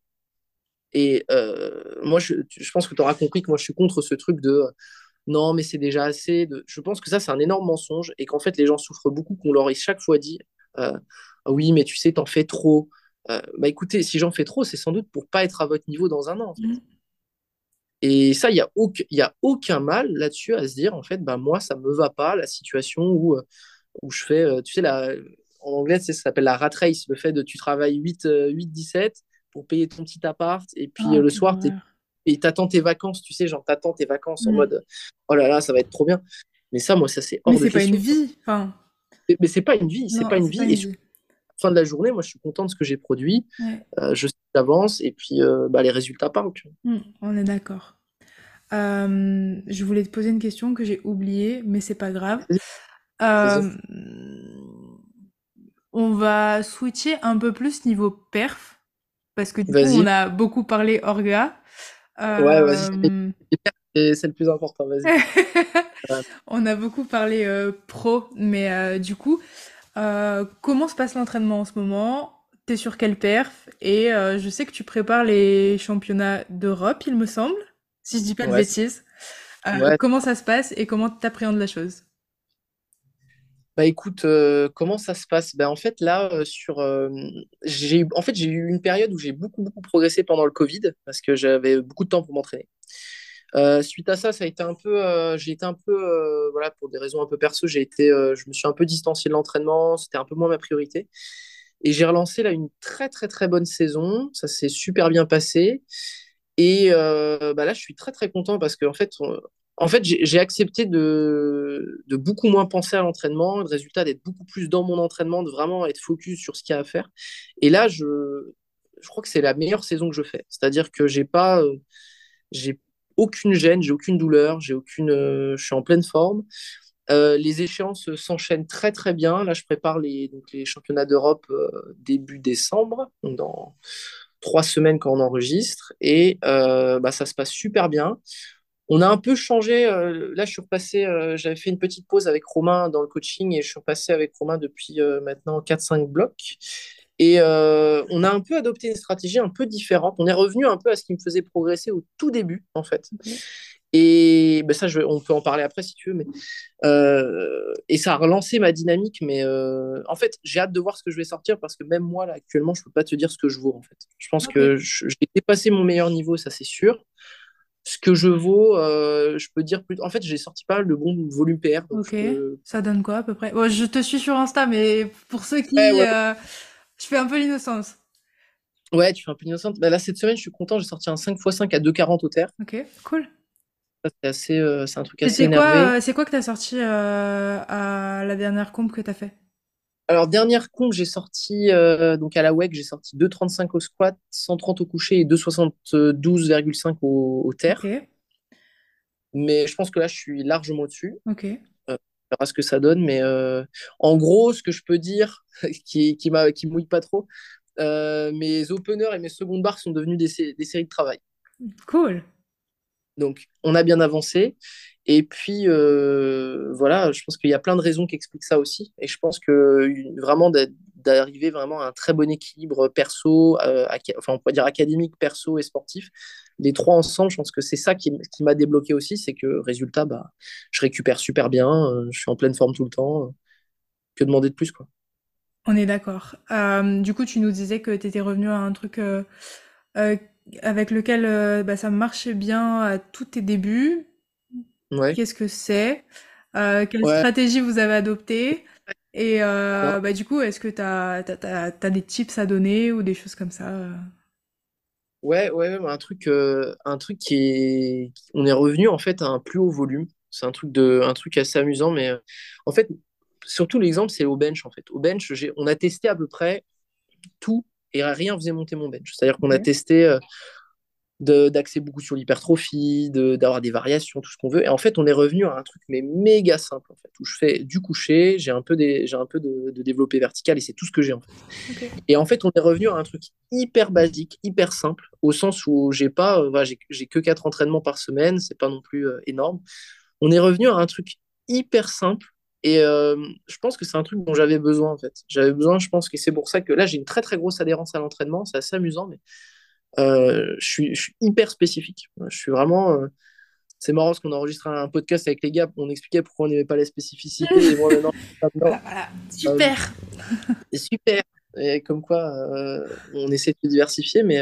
Speaker 2: Et euh, moi, je, pense que tu auras compris que moi, je suis contre ce truc de non, mais c'est déjà assez. De... Je pense que ça, c'est un énorme mensonge et qu'en fait, les gens souffrent beaucoup, qu'on leur ait chaque fois dit euh, oui, mais tu sais, t'en fais trop. Euh, bah écoutez, si j'en fais trop, c'est sans doute pour pas être à votre niveau dans un an. Mmh. Et ça, il n'y a, aucun, a aucun mal là-dessus à se dire, en fait, bah, moi, ça me va pas, la situation où, où je fais, tu sais, la, en anglais, ça s'appelle la rat race, le fait de tu travailles 8-17, pour payer ton petit appart. Et puis ah, euh, le soir, et t'attends tes vacances, tu sais, genre t'attends tes vacances en mm. mode oh là là, ça va être trop bien. Mais ça, moi, ça c'est
Speaker 1: hors Mais c'est pas une vie. Enfin...
Speaker 2: Mais c'est pas une vie, c'est pas une vie. et fin de la journée, moi, je suis content de ce que j'ai produit. Euh, je sais d'avance et puis euh, bah, les résultats parlent.
Speaker 1: Mm, on est d'accord. je voulais te poser une question que j'ai oubliée, mais c'est pas grave. on va switcher un peu plus niveau perf. Parce que du coup, on a beaucoup parlé orga.
Speaker 2: Ouais, vas-y. Euh, c'est le plus important, vas-y.
Speaker 1: on a beaucoup parlé euh, pro, mais euh, du coup, comment se passe l'entraînement en ce moment? T'es sur quelle perf? Et je sais que tu prépares les championnats d'Europe, il me semble. si je dis pas de bêtises. Comment ça se passe et comment tu appréhendes la chose?
Speaker 2: Bah écoute, comment ça se passe? Bah, en fait, là, sur, j'ai en fait, j'ai eu une période où j'ai beaucoup, beaucoup progressé pendant le Covid parce que j'avais beaucoup de temps pour m'entraîner. suite à ça, ça a été un peu, j'ai été un peu, voilà, pour des raisons un peu perso, j'ai été, je me suis un peu distancié de l'entraînement, c'était un peu moins ma priorité. Et j'ai relancé là une très, très, très bonne saison. Ça s'est super bien passé. Et bah là, je suis très, très content parce qu'en fait, en fait, j'ai accepté de, beaucoup moins penser à l'entraînement, le résultat d'être beaucoup plus dans mon entraînement, de vraiment être focus sur ce qu'il y a à faire. Et là, je, crois que c'est la meilleure saison que je fais. C'est-à-dire que j'ai pas, euh, j'ai aucune gêne, j'ai aucune douleur, j'ai aucune, euh, je suis en pleine forme. Euh, les échéances s'enchaînent très très bien. Là, je prépare les, championnats d'Europe début décembre, dans trois semaines quand on enregistre, et bah, ça se passe super bien. On a un peu changé. Euh, là, je suis repassé. Euh, j'avais fait une petite pause avec Romain dans le coaching et je suis repassé avec Romain depuis euh, maintenant 4-5 blocs. Et on a un peu adopté une stratégie un peu différente. On est revenu un peu à ce qui me faisait progresser au tout début, en fait. Et ben ça, je, on peut en parler après si tu veux. Mais, et ça a relancé ma dynamique. Mais en fait, j'ai hâte de voir ce que je vais sortir parce que même moi, là, actuellement, je ne peux pas te dire ce que je vaux. En fait. Je pense que j'ai dépassé mon meilleur niveau, ça c'est sûr ce que je vaux, euh, je peux dire plus. En fait, j'ai sorti pas le bon volume PR.
Speaker 1: ok. Ça donne quoi à peu près? Je te suis sur Insta, mais pour ceux qui. Euh, je fais un peu l'innocence.
Speaker 2: Ouais, tu fais un peu l'innocente. Bah, là, cette semaine, je suis content, j'ai sorti un 5x5 à 2,40 au terre.
Speaker 1: Ok, cool.
Speaker 2: C'est assez, euh, c'est un truc assez énervé.
Speaker 1: C'est quoi que tu as sorti à la dernière comp que tu as fait?
Speaker 2: Alors, dernière comp, j'ai sorti, euh, donc à la WEC, j'ai sorti 2,35 au squat, 130 au coucher et 2,72,5 au, au terre. Mais je pense que là, je suis largement au-dessus.
Speaker 1: Ok.
Speaker 2: Euh, on verra ce que ça donne. Mais euh, en gros, ce que je peux dire, qui, qui, qui mouille pas trop, mes openers et mes secondes barres sont devenus des, des séries de travail.
Speaker 1: Cool.
Speaker 2: Donc, on a bien avancé. Et puis, euh, voilà, je pense qu'il y a plein de raisons qui expliquent ça aussi. Et je pense que vraiment d'arriver vraiment à un très bon équilibre perso, euh, enfin, on pourrait dire académique, perso et sportif, les trois ensemble, je pense que c'est ça qui, m'a débloqué aussi. C'est que, résultat, bah, je récupère super bien, euh, je suis en pleine forme tout le temps. que demander de plus, quoi?
Speaker 1: On est d'accord. du coup, tu nous disais que tu étais revenu à un truc avec lequel bah, ça marchait bien à tous tes débuts Qu'est-ce que c'est? Euh, Quelle stratégie vous avez adoptée? Et euh, bah, du coup, est-ce que tu as, des tips à donner ou des choses comme ça euh?
Speaker 2: Ouais, ouais, un truc, un truc qui est. On est revenu en fait à un plus haut volume. C'est un truc de, un truc assez amusant, mais en fait, surtout l'exemple, c'est au bench en fait. Au bench, on a testé à peu près tout et rien faisait monter mon bench. C'est-à-dire qu'on a testé d'axer beaucoup sur l'hypertrophie, d'avoir des variations, tout ce qu'on veut. Et en fait, on est revenu à un truc mais méga simple en fait, où je fais du coucher, j'ai un peu, des, un peu de, développé vertical et c'est tout ce que j'ai en fait. Et en fait, on est revenu à un truc hyper basique, hyper simple, au sens où j'ai pas, euh, j'ai que quatre entraînements par semaine, c'est pas non plus euh, énorme. On est revenu à un truc hyper simple et euh, je pense que c'est un truc dont j'avais besoin en fait. J'avais besoin, je pense que c'est pour ça que là j'ai une très très grosse adhérence à l'entraînement, c'est assez amusant, mais euh, je, suis, hyper spécifique. Je suis vraiment. Euh, c'est marrant parce qu'on a enregistré un podcast avec les gars, on expliquait pourquoi on n'aimait pas la spécificité. et moi, maintenant,
Speaker 1: Super.
Speaker 2: Euh, super. Et comme quoi, on essaie de diversifier, mais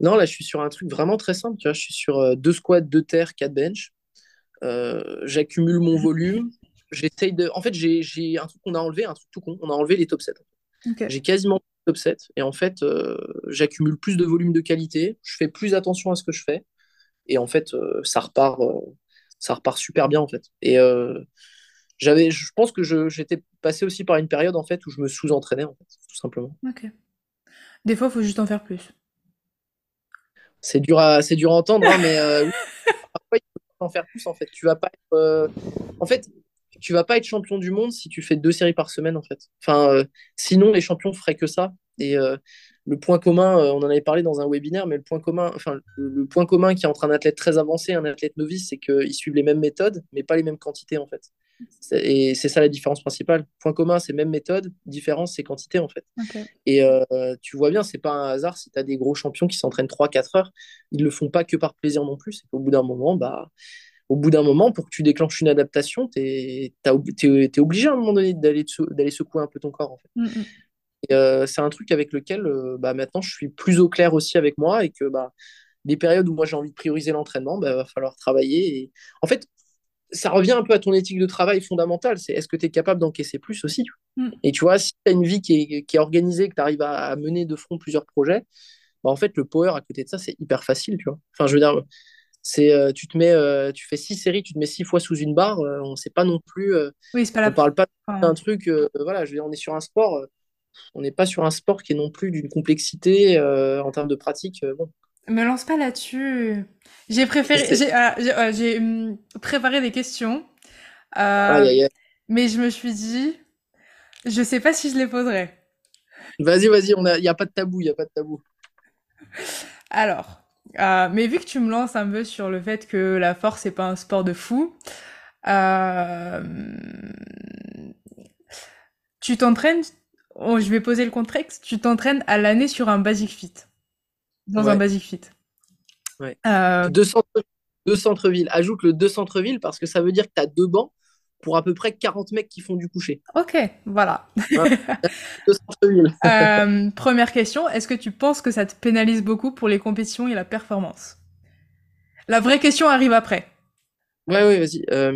Speaker 2: non, là, je suis sur un truc vraiment très simple. Tu vois, je suis sur deux squats, deux terres, quatre bench. J'accumule mon volume. J'essaye de. En fait, j'ai un truc qu'on a enlevé, un truc tout con. On a enlevé les top 7. J'ai quasiment top 7. Et en fait, euh, j'accumule plus de volume de qualité, je fais plus attention à ce que je fais. Et en fait, euh, ça, repart, euh, ça repart super bien, en fait. Et j'avais, je pense que j'étais passé aussi par une période, en fait, où je me sous-entraînais, en fait, tout simplement.
Speaker 1: Ok. Des fois, il faut juste en faire plus.
Speaker 2: C'est dur à, c'est dur à entendre, hein, mais parfois, il faut en faire plus, en fait. Tu vas pas être... En fait, tu vas pas être champion du monde si tu fais deux séries par semaine en fait. Enfin, euh, sinon les champions feraient que ça. Et euh, le point commun, euh, on en avait parlé dans un webinaire, mais le point commun, enfin le, point commun qui est entre un athlète très avancé et un athlète novice, c'est qu'ils suivent les mêmes méthodes, mais pas les mêmes quantités en fait. Et c'est ça la différence principale. Point commun, c'est même méthode. Différence, c'est quantité, en fait. Et euh, tu vois bien, c'est pas un hasard si tu as des gros champions qui s'entraînent 3-4 heures. Ils le font pas que par plaisir non plus. C'est qu'au bout d'un moment, bah, au bout d'un moment, pour que tu déclenches une adaptation, tu es, es, obligé à un moment donné d'aller secouer un peu ton corps. En fait. Mm, mm. Euh, c'est un truc avec lequel euh, bah, maintenant je suis plus au clair aussi avec moi et que bah, des périodes où moi j'ai envie de prioriser l'entraînement, il bah, va falloir travailler. Et... En fait, ça revient un peu à ton éthique de travail fondamentale. C'est est-ce que tu es capable d'encaisser plus aussi mm. Et tu vois, si tu as une vie qui est, qui est organisée, que tu arrives à, mener de front plusieurs projets, bah, en fait, le power à côté de ça, c'est hyper facile. Tu vois enfin, je veux dire, c'est euh, tu te mets, euh, tu fais six séries, tu te mets six fois sous une barre. Euh, on sait pas non plus.
Speaker 1: oui, c'est pas
Speaker 2: on parle pas d'un truc. voilà, je veux dire, on est sur un sport. on n'est pas sur un sport qui est non plus d'une complexité en termes de pratique. bon.
Speaker 1: Me lance pas là-dessus. J'ai préféré, j'ai hum, préparé des questions, mais je me suis dit, je sais pas si je les poserai.
Speaker 2: Vas-y, vas-y, il n'y a pas de tabou, il n'y a pas de tabou.
Speaker 1: Alors, euh, mais vu que tu me lances un peu sur le fait que la force c'est pas un sport de fou, euh, tu t'entraînes, oh, je vais poser le contexte, tu t'entraînes à l'année sur un basic fit, dans un basic fit.
Speaker 2: Ouais. Euh, deux, centres, villes Ajoute le deux centres-villes parce que ça veut dire que tu as deux bancs pour à peu près 40 mecs qui font du coucher.
Speaker 1: Ok, voilà. Euh, première question, est-ce que tu penses que ça te pénalise beaucoup pour les compétitions et la performance? La vraie question arrive après.
Speaker 2: Ouais, ouais, vas-y. Euh,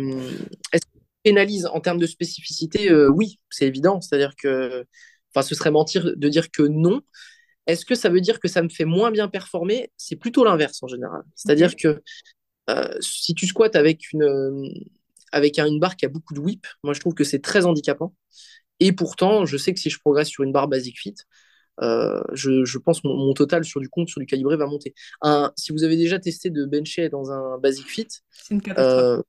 Speaker 2: est-ce que ça pénalise en termes de spécificité? Euh, Oui, c'est évident. C'est-à-dire que, enfin, ce serait mentir de dire que non. Est-ce que ça veut dire que ça me fait moins bien performer? C'est plutôt l'inverse en général. C'est-à-dire que si tu squattes avec une avec une barre qui a beaucoup de whip, moi je trouve que c'est très handicapant. Et pourtant, je sais que si je progresse sur une barre basic fit, euh, je, pense mon, mon total sur du compte, sur du calibré va monter. Un, si vous avez déjà testé de bencher dans un basic fit,
Speaker 1: c'est une catastrophe.
Speaker 2: Euh,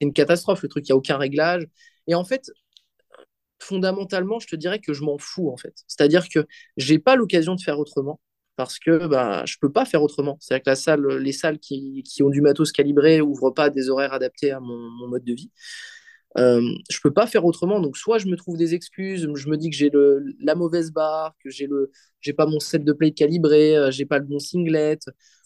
Speaker 2: une catastrophe. Le truc, il n'y a aucun réglage. Et en fait, fondamentalement, je te dirais que je m'en fous en fait. C'est-à-dire que j'ai pas l'occasion de faire autrement parce que bah, je ne peux pas faire autrement. C'est-à-dire que la salle, les salles qui, qui, ont du matos calibré n'ouvrent pas des horaires adaptés à mon, mode de vie. Euh, je ne peux pas faire autrement. Donc, soit je me trouve des excuses, je me dis que j'ai la mauvaise barre, que j'ai le j'ai pas mon set de plate calibré, euh, j'ai pas le bon singlet.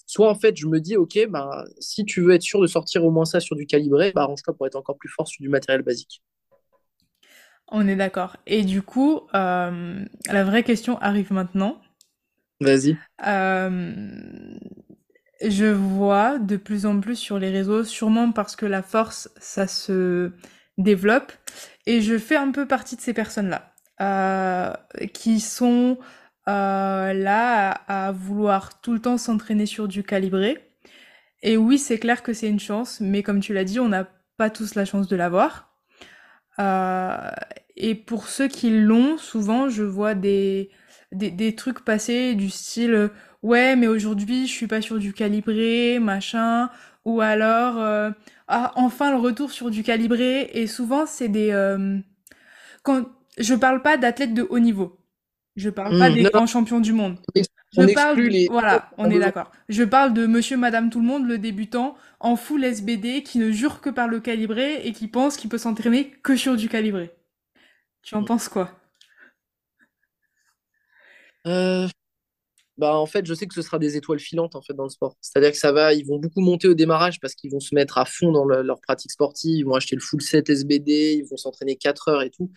Speaker 2: Soit en fait, je me dis, OK, bah, si tu veux être sûr de sortir au moins ça sur du calibré, bah, arrange-toi pour être encore plus fort sur du matériel basique.
Speaker 1: On est d'accord. Et du coup, euh, la vraie question arrive maintenant.
Speaker 2: Vas-y.
Speaker 1: Euh, je vois de plus en plus sur les réseaux, sûrement parce que la force, ça se développe. Et je fais un peu partie de ces personnes-là, euh, qui sont euh, là à, vouloir tout le temps s'entraîner sur du calibré. Et oui, c'est clair que c'est une chance, mais comme tu l'as dit, on n'a pas tous la chance de l'avoir. et pour ceux qui l'ont, souvent, je vois des, des, trucs passés du style ouais mais aujourd'hui je suis pas sur du calibré machin ou alors euh, ah enfin le retour sur du calibré et souvent c'est des euh, quand je parle pas d'athlètes de haut niveau. Je parle pas hmm, des grands champions du monde. Je parle voilà on est d'accord. Je parle de monsieur madame tout le monde le débutant en full SBD qui ne jure que par le calibré et qui pense qu'il peut s'entraîner que sur du calibré. Tu en hmm. penses quoi?
Speaker 2: Euh, bah, en fait, je sais que ce sera des étoiles filantes en fait dans le sport. C'est-à-dire que ça va, ils vont beaucoup monter au démarrage parce qu'ils vont se mettre à fond dans leur pratique sportive, ils vont acheter le full set SBD, ils vont s'entraîner 4 heures et tout.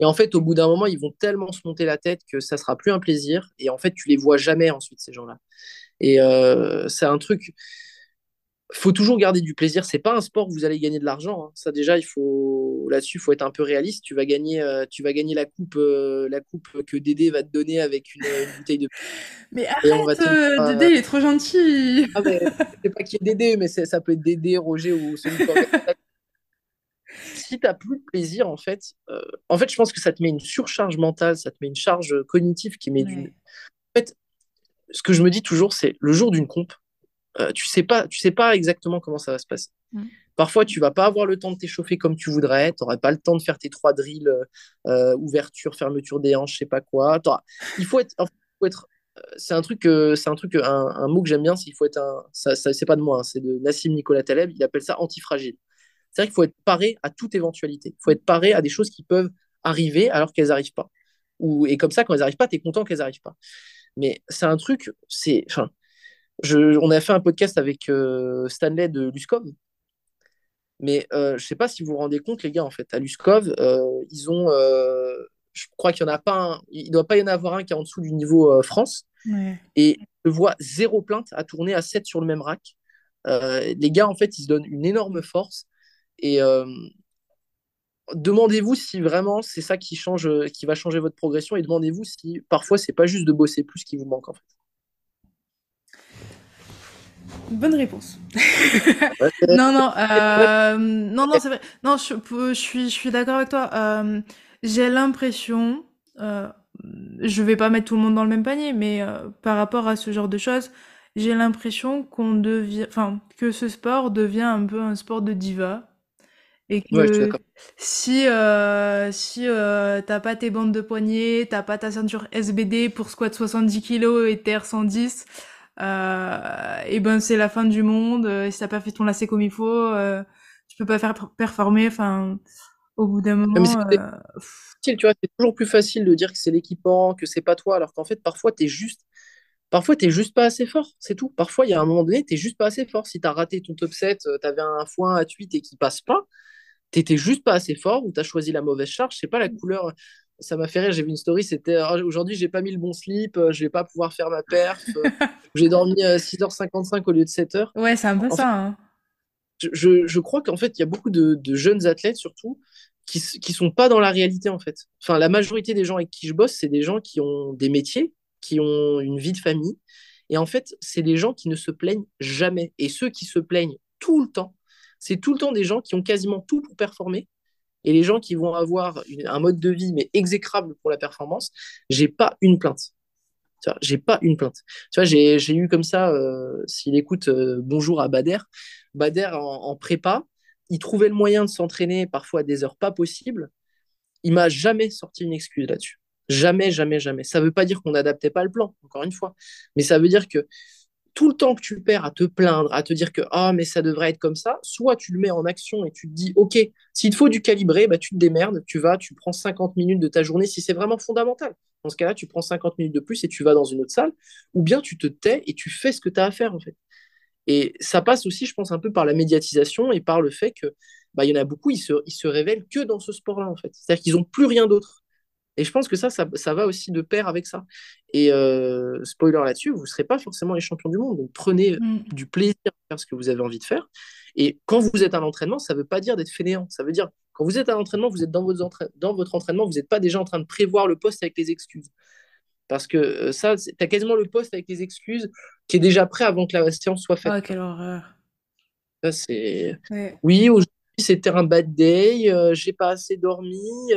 Speaker 2: Et en fait, au bout d'un moment, ils vont tellement se monter la tête que ça sera plus un plaisir. Et en fait, tu les vois jamais ensuite ces gens-là. Et euh, c'est un truc faut toujours garder du plaisir. C'est pas un sport où vous allez gagner de l'argent. Hein. Ça déjà, il faut là-dessus, il faut être un peu réaliste. Tu vas gagner, euh, tu vas gagner la coupe, euh, la coupe que Dédé va te donner avec une, bouteille de.
Speaker 1: Mais arrête, euh, Dédé, il est trop gentil.
Speaker 2: Ah, c'est pas qui est Dédé, mais ça peut être Dédé, Roger ou celui Si tu n'as plus de plaisir, en fait, en fait, je pense que ça te met une surcharge mentale, ça te met une charge cognitive qui met du. En fait, ce que je me dis toujours, c'est le jour d'une comp, euh, tu sais pas, tu sais pas exactement comment ça va se passer. Parfois, tu vas pas avoir le temps de t'échauffer comme tu voudrais. Tu n'auras pas le temps de faire tes trois drills, euh, ouverture, fermeture des hanches, je sais pas quoi. Il faut être, être euh, c'est un truc, c'est un truc, un, mot que j'aime bien, il faut être un, ça, c'est pas de moi, hein, c'est de Nassim Nicolas Taleb. Il appelle ça antifragile. C'est-à-dire qu'il faut être paré à toute éventualité. Il faut être paré à des choses qui peuvent arriver alors qu'elles n'arrivent pas. Ou, et comme ça, quand elles n'arrivent pas, tu es content qu'elles n'arrivent pas. Mais c'est un truc, c'est. Enfin, on a fait un podcast avec euh, Stanley de Luskov. Mais euh, je ne sais pas si vous vous rendez compte, les gars, en fait, à Luskov, euh, ils ont. je crois qu'il n'y en a pas un, il ne doit pas y en avoir un qui est en dessous du niveau France. Et je vois zéro plainte à tourner à 7 sur le même rack. les gars, en fait, ils se donnent une énorme force. Et demandez-vous si vraiment c'est ça qui, change, qui va changer votre progression. Et demandez-vous si parfois, c'est pas juste de bosser plus qui vous manque, en fait.
Speaker 1: Bonne réponse. non, non, euh, non, non, c'est vrai. Non, je, je suis, je suis d'accord avec toi. Euh, j'ai l'impression, euh, je vais pas mettre tout le monde dans le même panier, mais euh, par rapport à ce genre de choses, j'ai l'impression qu'on devient, enfin, que ce sport devient un peu un sport de diva. Et que si, euh, si euh, t'as pas tes bandes de poignets, t'as pas ta ceinture SBD pour squat 70 kg et TR 110, euh, et ben c'est la fin du monde. Euh, si t'as pas fait ton lacet comme il faut, euh, tu peux pas faire performer. Enfin, au bout d'un moment.
Speaker 2: Euh, tu vois, c'est toujours plus facile de dire que c'est l'équipement, que c'est pas toi, alors qu'en fait, parfois, t'es juste. Parfois, t'es juste pas assez fort, c'est tout. Parfois, il y a un moment donné, t'es juste pas assez fort. Si t'as raté ton top 7, t'avais un foin à 8 et qui passe pas, t'étais juste pas assez fort ou t'as choisi la mauvaise charge. C'est pas la couleur ça m'a fait rire. J'ai vu une story, c'était ah, aujourd'hui, j'ai pas mis le bon slip, euh, je vais pas pouvoir faire ma perf. Euh, j'ai dormi 6h55 euh, au lieu de 7h.
Speaker 1: Ouais, c'est un peu ça. Hein.
Speaker 2: je, je, crois qu'en fait, il y a beaucoup de, de, jeunes athlètes, surtout, qui, qui sont pas dans la réalité, en fait. Enfin, la majorité des gens avec qui je bosse, c'est des gens qui ont des métiers, qui ont une vie de famille. Et en fait, c'est des gens qui ne se plaignent jamais. Et ceux qui se plaignent tout le temps, c'est tout le temps des gens qui ont quasiment tout pour performer, et les gens qui vont avoir un mode de vie mais exécrable pour la performance, j'ai pas une plainte. J'ai pas une plainte. Tu j'ai eu comme ça, euh, s'il écoute euh, bonjour à Bader, Bader en, prépa, il trouvait le moyen de s'entraîner parfois à des heures pas possibles. Il m'a jamais sorti une excuse là-dessus. Jamais, jamais, jamais. Ça veut pas dire qu'on n'adaptait pas le plan, encore une fois. Mais ça veut dire que tout le temps que tu perds à te plaindre, à te dire que ah mais ça devrait être comme ça, soit tu le mets en action et tu te dis ok, s'il te faut du calibré, bah, tu te démerdes, tu vas, tu prends 50 minutes de ta journée si c'est vraiment fondamental. Dans ce cas-là, tu prends 50 minutes de plus et tu vas dans une autre salle, ou bien tu te tais et tu fais ce que tu as à faire en fait. Et ça passe aussi, je pense, un peu par la médiatisation et par le fait que bah, y en a beaucoup, ils se, ils se révèlent que dans ce sport-là en fait. C'est-à-dire qu'ils n'ont plus rien d'autre. Et je pense que ça, ça, va aussi de pair avec ça. Et euh, spoiler là-dessus, vous ne serez pas forcément les champions du monde. Donc prenez mm. du plaisir à faire ce que vous avez envie de faire. Et quand vous êtes à l'entraînement, ça ne veut pas dire d'être fainéant. Ça veut dire, quand vous êtes à l'entraînement, vous êtes dans votre, dans votre entraînement, vous n'êtes pas déjà en train de prévoir le poste avec les excuses. Parce que euh, ça, tu as quasiment le poste avec les excuses qui est déjà prêt avant que la séance soit faite.
Speaker 1: Oh, quelle horreur.
Speaker 2: Ça, c'est... Oui, aujourd'hui, c'était un bad day, euh, j'ai pas assez dormi.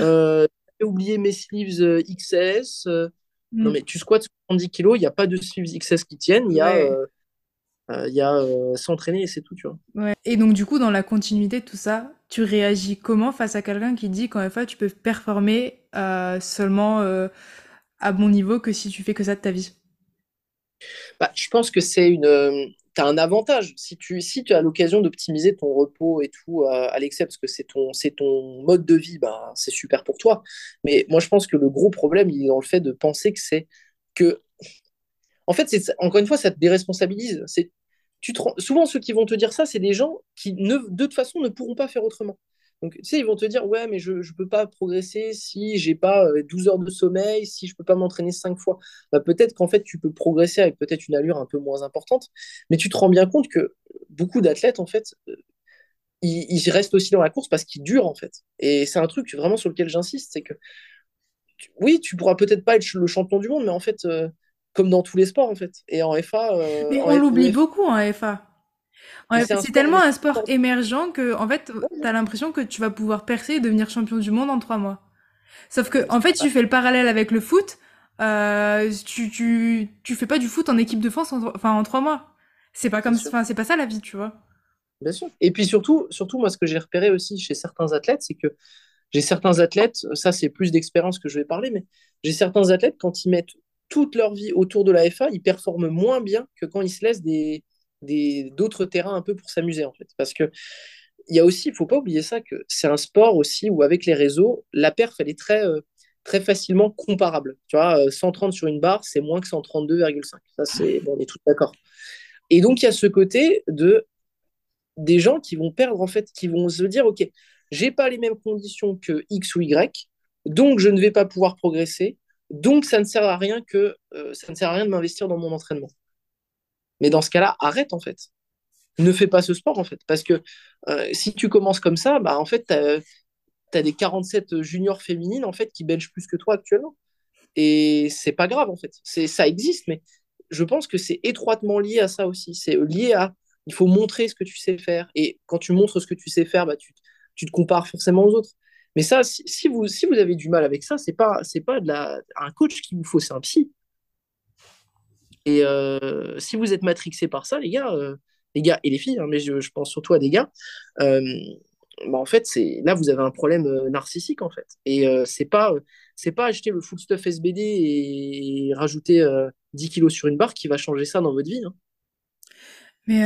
Speaker 2: Euh, oublié mes sleeves euh, XS. Euh. Non, mm. mais tu squats 70 kilos, il n'y a pas de sleeves XS qui tiennent. Il y a, euh, il y a s'entraîner et c'est tout, tu
Speaker 1: vois. Et donc, du coup, dans la continuité de tout ça, tu réagis comment face à quelqu'un qui dit qu'en FA, tu peux performer seulement à bon niveau que si tu fais que ça de ta vie?
Speaker 2: Bah, Je pense que c'est une tu un avantage. Si tu, si tu as l'occasion d'optimiser ton repos et tout, euh, Alexia, parce que c'est ton, mode de vie, ben, c'est super pour toi. Mais moi, je pense que le gros problème, il est dans le fait de penser que c'est que. En fait, encore une fois, ça te déresponsabilise. Souvent, ceux qui vont te dire ça, c'est des gens qui, ne, de toute façon, ne pourront pas faire autrement. Donc, tu sais, ils vont te dire, ouais, mais je ne peux pas progresser si j'ai pas 12 euh, heures de sommeil, si je peux pas m'entraîner 5 fois. Bah, peut-être qu'en fait, tu peux progresser avec peut-être une allure un peu moins importante, mais tu te rends bien compte que beaucoup d'athlètes, en fait, euh, ils, restent aussi dans la course parce qu'ils durent, en fait. Et c'est un truc vraiment sur lequel j'insiste, c'est que, oui, tu pourras peut-être pas être le champion du monde, mais en fait, euh, comme dans tous les sports, en fait. Et en FA...
Speaker 1: mais on l'oublie beaucoup en FA c'est tellement un sport émergent que, en fait, t'as l'impression que tu vas pouvoir percer et devenir champion du monde en trois mois. Sauf que, en fait, tu fais le parallèle avec le foot, euh, tu, tu, tu fais pas du foot en équipe de France en, enfin, en trois mois. C'est pas comme, enfin, c'est pas ça la vie, tu vois.
Speaker 2: Bien sûr. Et puis surtout, surtout moi, ce que j'ai repéré aussi chez certains athlètes, c'est que j'ai certains athlètes, ça c'est plus d'expérience que je vais parler, mais j'ai certains athlètes, quand ils mettent toute leur vie autour de la FA, ils performent moins bien que quand ils se laissent des, d'autres terrains un peu pour s'amuser en fait. Parce que il y a aussi, il faut pas oublier ça, que c'est un sport aussi où avec les réseaux, la perf, elle est très, euh, très facilement comparable. Tu vois, 130 euh, sur une barre, c'est moins que 132,5. Ça, c'est, bon, on est tous d'accord. Et donc, il y a ce côté de des gens qui vont perdre, en fait, qui vont se dire, OK, j'ai pas les mêmes conditions que X ou Y, donc je ne vais pas pouvoir progresser, donc ça ne sert à rien que euh, ça ne sert à rien de m'investir dans mon entraînement. Mais dans ce cas-là, arrête en fait. Ne fais pas ce sport en fait. Parce que euh, si tu commences comme ça, bah, en fait, tu as, des 47 juniors féminines en fait qui belgent plus que toi actuellement. Et c'est pas grave en fait. Ça existe, mais je pense que c'est étroitement lié à ça aussi. C'est lié à il faut montrer ce que tu sais faire. Et quand tu montres ce que tu sais faire, bah, tu, tu te compares forcément aux autres. Mais ça, si, vous, si vous avez du mal avec ça, c'est pas, pas de la, un coach qu'il vous faut, c'est un psy. Et euh, si vous êtes matrixé par ça, les gars, euh, les gars et les filles, hein, mais je, pense surtout à des gars, euh, bah en fait, c'est là vous avez un problème narcissique en fait. Et c'est pas, c'est pas acheter le full stuff SBD et rajouter 10 kilos sur une barre qui va changer ça dans votre vie. Hein.
Speaker 1: Mais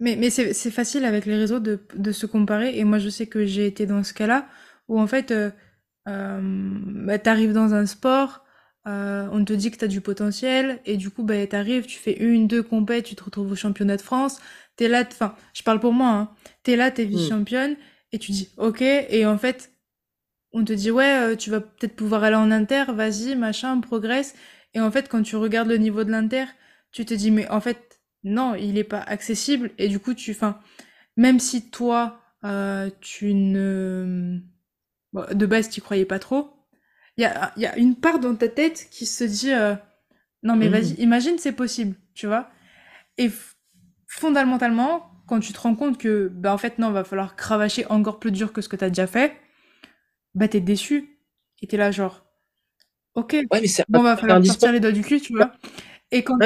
Speaker 1: mais, mais c'est, facile avec les réseaux de, de, se comparer. Et moi, je sais que j'ai été dans ce cas-là où en fait, bah, t'arrives dans un sport, euh, on te dit que t'as du potentiel, et du coup, bah, t'arrives, tu fais une, deux compètes, tu te retrouves au championnat de France, t'es là, enfin, je parle pour moi, hein, t'es là, t'es mm. vice-championne, et tu dis, ok, et en fait, on te dit, ouais, tu vas peut-être pouvoir aller en inter, vas-y, machin, progresse. Et en fait, quand tu regardes le niveau de l'inter, tu te dis, mais en fait, non, il n'est pas accessible. Et du coup, tu, enfin, même si toi, euh, tu ne, de base, tu croyais pas trop, il y a, y a, une part dans ta tête qui se dit, euh, non mais vas-y, mhm. imagine c'est possible, tu vois. Et fondamentalement, quand tu te rends compte que, bah en fait non, va falloir cravacher encore plus dur que ce que tu as déjà fait, bah t'es déçu. Et t'es là genre, ok, ouais, mais bon, va falloir sortir les doigts du cul, tu vois. Et quand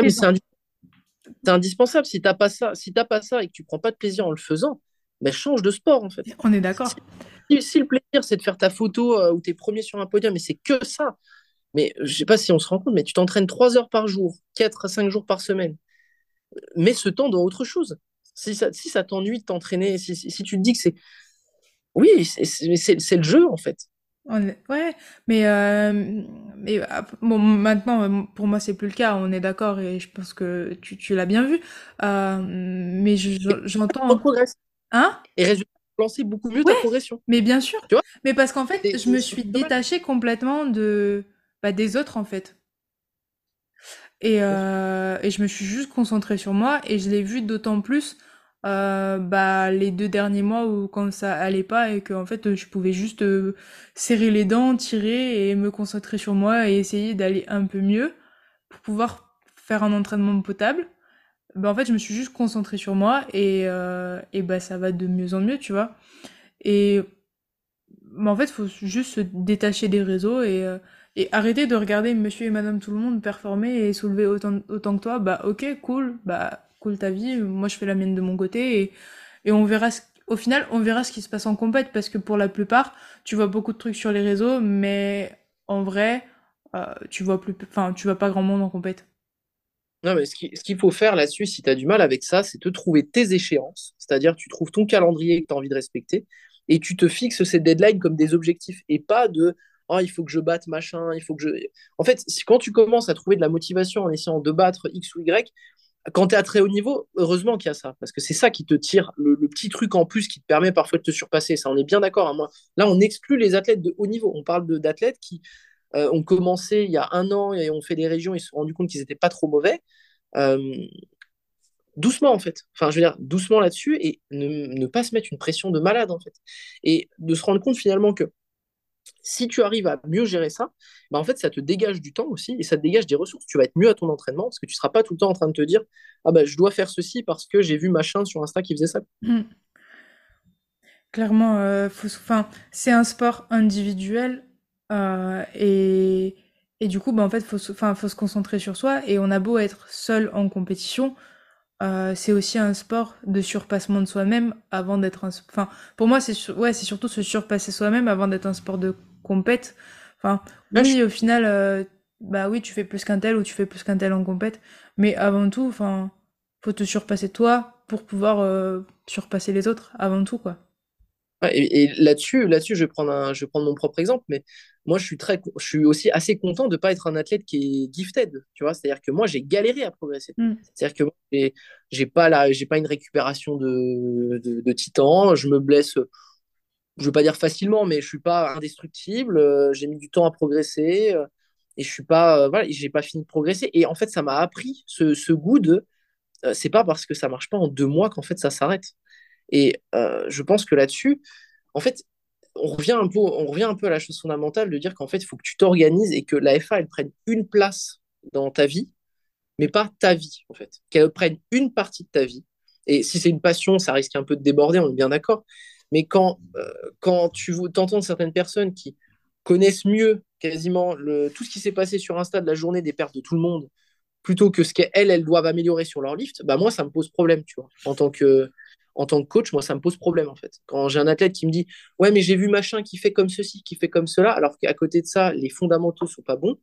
Speaker 2: c'est indispensable. Si tu n'as pas ça, si pas ça et que tu prends pas de plaisir en le faisant, mais ben, change de sport en fait.
Speaker 1: On est d'accord.
Speaker 2: Si, le plaisir c'est de faire ta photo euh, ou tu es premier sur un podium, mais c'est que ça. Mais je sais pas si on se rend compte, mais tu t'entraînes 3 heures par jour, 4 à 5 jours par semaine. Mets ce temps dans autre chose. Si ça, si ça t'ennuie de t'entraîner, si, si, tu te dis que c'est. Oui, c'est le jeu en fait.
Speaker 1: Ouais, mais, euh, mais bon, maintenant, euh, pour moi, c'est plus le cas, on est d'accord, et je pense que tu, tu l'as bien vu. Euh, mais j'entends.
Speaker 2: Hein? Et résultat, lancer beaucoup mieux ta progression.
Speaker 1: Mais bien sûr. Tu vois? Mais parce qu'en fait, je me suis détachée complètement de, bah, des autres, en fait. Et, et je me suis juste concentrée sur moi, et je l'ai vu d'autant plus euh, bah, les deux derniers mois où quand ça allait pas et que en fait je pouvais juste euh, serrer les dents, tirer et me concentrer sur moi et essayer d'aller un peu mieux pour pouvoir faire un entraînement potable. Bah, en fait je me suis juste concentrée sur moi et, euh, et bah ça va de mieux en mieux tu vois. Et bah, en fait faut juste se détacher des réseaux et, et arrêter de regarder monsieur et madame tout le monde performer et soulever autant, autant que toi. Bah ok cool, bah ta vie, moi je fais la mienne de mon côté et, on verra au final on verra ce qui se passe en compète parce que pour la plupart tu vois beaucoup de trucs sur les réseaux mais en vrai euh, tu vois plus enfin tu vois pas grand monde en compète.
Speaker 2: Non mais ce qu'il faut faire là-dessus si tu as du mal avec ça c'est te trouver tes échéances, c'est-à-dire tu trouves ton calendrier que tu as envie de respecter et tu te fixes ces deadlines comme des objectifs et pas de oh, il faut que je batte machin, il faut que je. En fait, quand tu commences à trouver de la motivation en essayant de battre X ou Y, quand tu es à très haut niveau, heureusement qu'il y a ça, parce que c'est ça qui te tire le, petit truc en plus qui te permet parfois de te surpasser. Ça, on est bien d'accord. Hein, là, on exclut les athlètes de haut niveau. On parle d'athlètes qui euh, ont commencé il y a un an et ont fait des régions, ils se sont rendus compte qu'ils n'étaient pas trop mauvais. Euh, doucement, en fait. Enfin, je veux dire, doucement là-dessus et ne, pas se mettre une pression de malade, en fait. Et de se rendre compte finalement que si tu arrives à mieux gérer ça, bah en fait, ça te dégage du temps aussi et ça te dégage des ressources. Tu vas être mieux à ton entraînement parce que tu ne seras pas tout le temps en train de te dire Ah bah, je dois faire ceci parce que j'ai vu machin sur Insta qui faisait ça. Mmh.
Speaker 1: Clairement, euh, c'est un sport individuel euh, et, et, du coup, bah, en fait, il faut, faut se concentrer sur soi et on a beau être seul en compétition. Euh, c'est aussi un sport de surpassement de soi-même avant d'être un... Enfin, pour moi, c'est ouais, c'est surtout se surpasser soi-même avant d'être un sport de compète. Enfin, oui, au final, euh, bah oui, tu fais plus qu'un tel ou tu fais plus qu'un tel en compète, mais avant tout, enfin, faut te surpasser toi pour pouvoir surpasser les autres avant tout, quoi.
Speaker 2: Et, là-dessus, là-dessus, je vais prendre un, je vais prendre mon propre exemple, mais moi, je suis très, je suis aussi assez content de ne pas être un athlète qui est gifted, tu vois. C'est-à-dire que moi, j'ai galéré à progresser. Mm. C'est-à-dire que moi, j'ai pas la, j'ai pas une récupération de, de, titan. Je me blesse, je veux pas dire facilement, mais je suis pas indestructible. Euh, j'ai mis du temps à progresser euh, et je suis pas, euh, voilà, j'ai pas fini de progresser. Et en fait, ça m'a appris ce, ce goût de, c'est pas parce que ça marche pas en deux mois qu'en fait ça s'arrête. Et je pense que là-dessus, en fait, on revient un peu, on revient un peu à la chose fondamentale de dire qu'en fait, il faut que tu t'organises et que la FA, elle prenne une place dans ta vie, mais pas ta vie, en fait. Qu'elle prenne une partie de ta vie. Et si c'est une passion, ça risque un peu de déborder, on est bien d'accord. Mais quand, euh, quand tu entends certaines personnes qui connaissent mieux quasiment tout ce qui s'est passé sur Insta de la journée des pertes de tout le monde, plutôt que ce qu'elles, elles doivent améliorer sur leur lift, bah moi, ça me pose problème, tu vois, en tant que, en tant que coach, moi, ça me pose problème, en fait. Quand j'ai un athlète qui me dit, ouais, mais j'ai vu machin qui fait comme ceci, qui fait comme cela, alors qu'à côté de ça, les fondamentaux sont pas bons,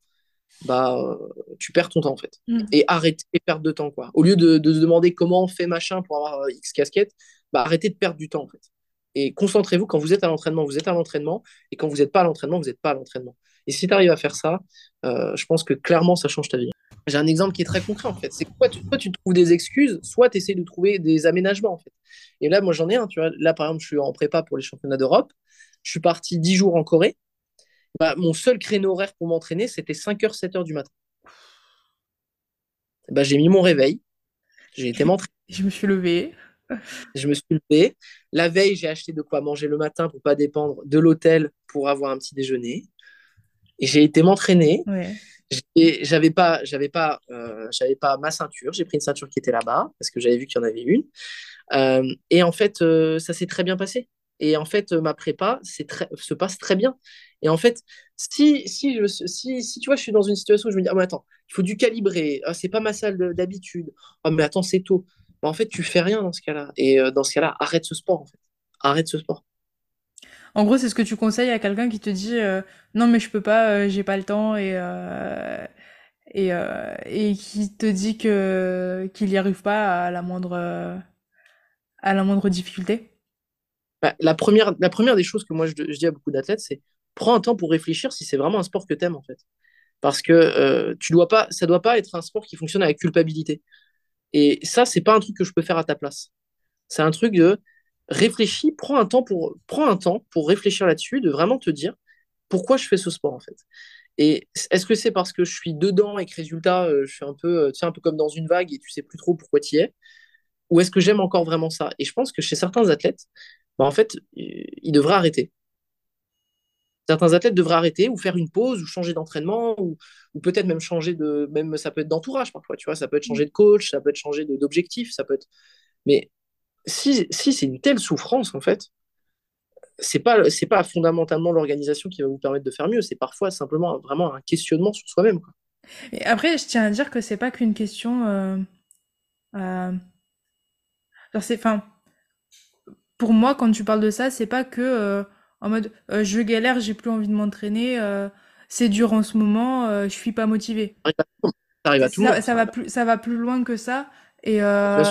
Speaker 2: bah, tu perds ton temps, en fait. Mm. Et arrêtez de perdre de temps, quoi. Au lieu de, de, se demander comment on fait machin pour avoir euh, X casquette, bah, arrêtez de perdre du temps, en fait. Et concentrez-vous, quand vous êtes à l'entraînement, vous êtes à l'entraînement, et quand vous n'êtes pas à l'entraînement, vous n'êtes pas à l'entraînement. Et si tu arrives à faire ça, euh, je pense que clairement, ça change ta vie. J'ai un exemple qui est très concret, en fait. C'est quoi soit tu trouves des excuses, soit tu essaies de trouver des aménagements, en fait. Et là, moi, j'en ai un. Tu vois, là, par exemple, je suis en prépa pour les championnats d'Europe. Je suis parti 10 jours en Corée. Bah, mon seul créneau horaire pour m'entraîner, c'était 5h, 7h du matin. Bah, j'ai mis mon réveil. J'ai été m'entraîner.
Speaker 1: Je me suis levé.
Speaker 2: Je me suis levé. La veille, j'ai acheté de quoi manger le matin pour pas dépendre de l'hôtel pour avoir un petit déjeuner. J'ai été m'entraîner. Et j'avais pas, j'avais pas, euh, j'avais pas ma ceinture. J'ai pris une ceinture qui était là-bas parce que j'avais vu qu'il y en avait une. Euh, et en fait, euh, ça s'est très bien passé. Et en fait, ma prépa très, se passe très bien. Et en fait, si, si, je, si, si tu vois, je suis dans une situation où je me dis, ah, mais attends, il faut du calibrer, ah, c'est pas ma salle d'habitude, ah, mais attends, c'est tôt. Bah, en fait, tu fais rien dans ce cas-là. Et dans ce cas-là, arrête ce sport, en fait. Arrête ce sport.
Speaker 1: En gros, c'est ce que tu conseilles à quelqu'un qui te dit non, mais je peux pas, j'ai pas le temps et, et, et qui te dit que qu'il n'y arrive pas à la moindre à la moindre difficulté?
Speaker 2: Bah, la, première, la première des choses que moi je, dis à beaucoup d'athlètes, c'est prends un temps pour réfléchir si c'est vraiment un sport que tu aimes en fait. Parce que euh, tu dois pas, ça doit pas être un sport qui fonctionne avec culpabilité. Et ça, c'est pas un truc que je peux faire à ta place. C'est un truc de réfléchis, prends un temps pour, prends un temps pour réfléchir là-dessus, de vraiment te dire pourquoi je fais ce sport en fait. Et est-ce que c'est parce que je suis dedans et que résultat, euh, je suis un peu, euh, tu sais, un peu comme dans une vague et tu sais plus trop pourquoi tu y es? Ou est-ce que j'aime encore vraiment ça? Et je pense que chez certains athlètes, bah, en fait, ils devraient arrêter. Certains athlètes devraient arrêter ou faire une pause ou changer d'entraînement ou, peut-être même changer de. Même ça peut être d'entourage parfois, tu vois. Ça peut être changer de coach, ça peut être changer d'objectif, ça peut être. Mais si, si c'est une telle souffrance, en fait, c'est pas c'est pas fondamentalement l'organisation qui va vous permettre de faire mieux c'est parfois simplement vraiment un questionnement sur soi-même
Speaker 1: et après je tiens à dire que c'est pas qu'une question euh, euh, c'est, enfin, pour moi, quand tu parles de ça, c'est pas que euh, en mode euh, je galère, j'ai plus envie de m'entraîner, c'est dur en ce moment, je suis pas motivé.
Speaker 2: Ça arrive à tout le monde.
Speaker 1: Ça va plus, ça va plus loin que ça. Et,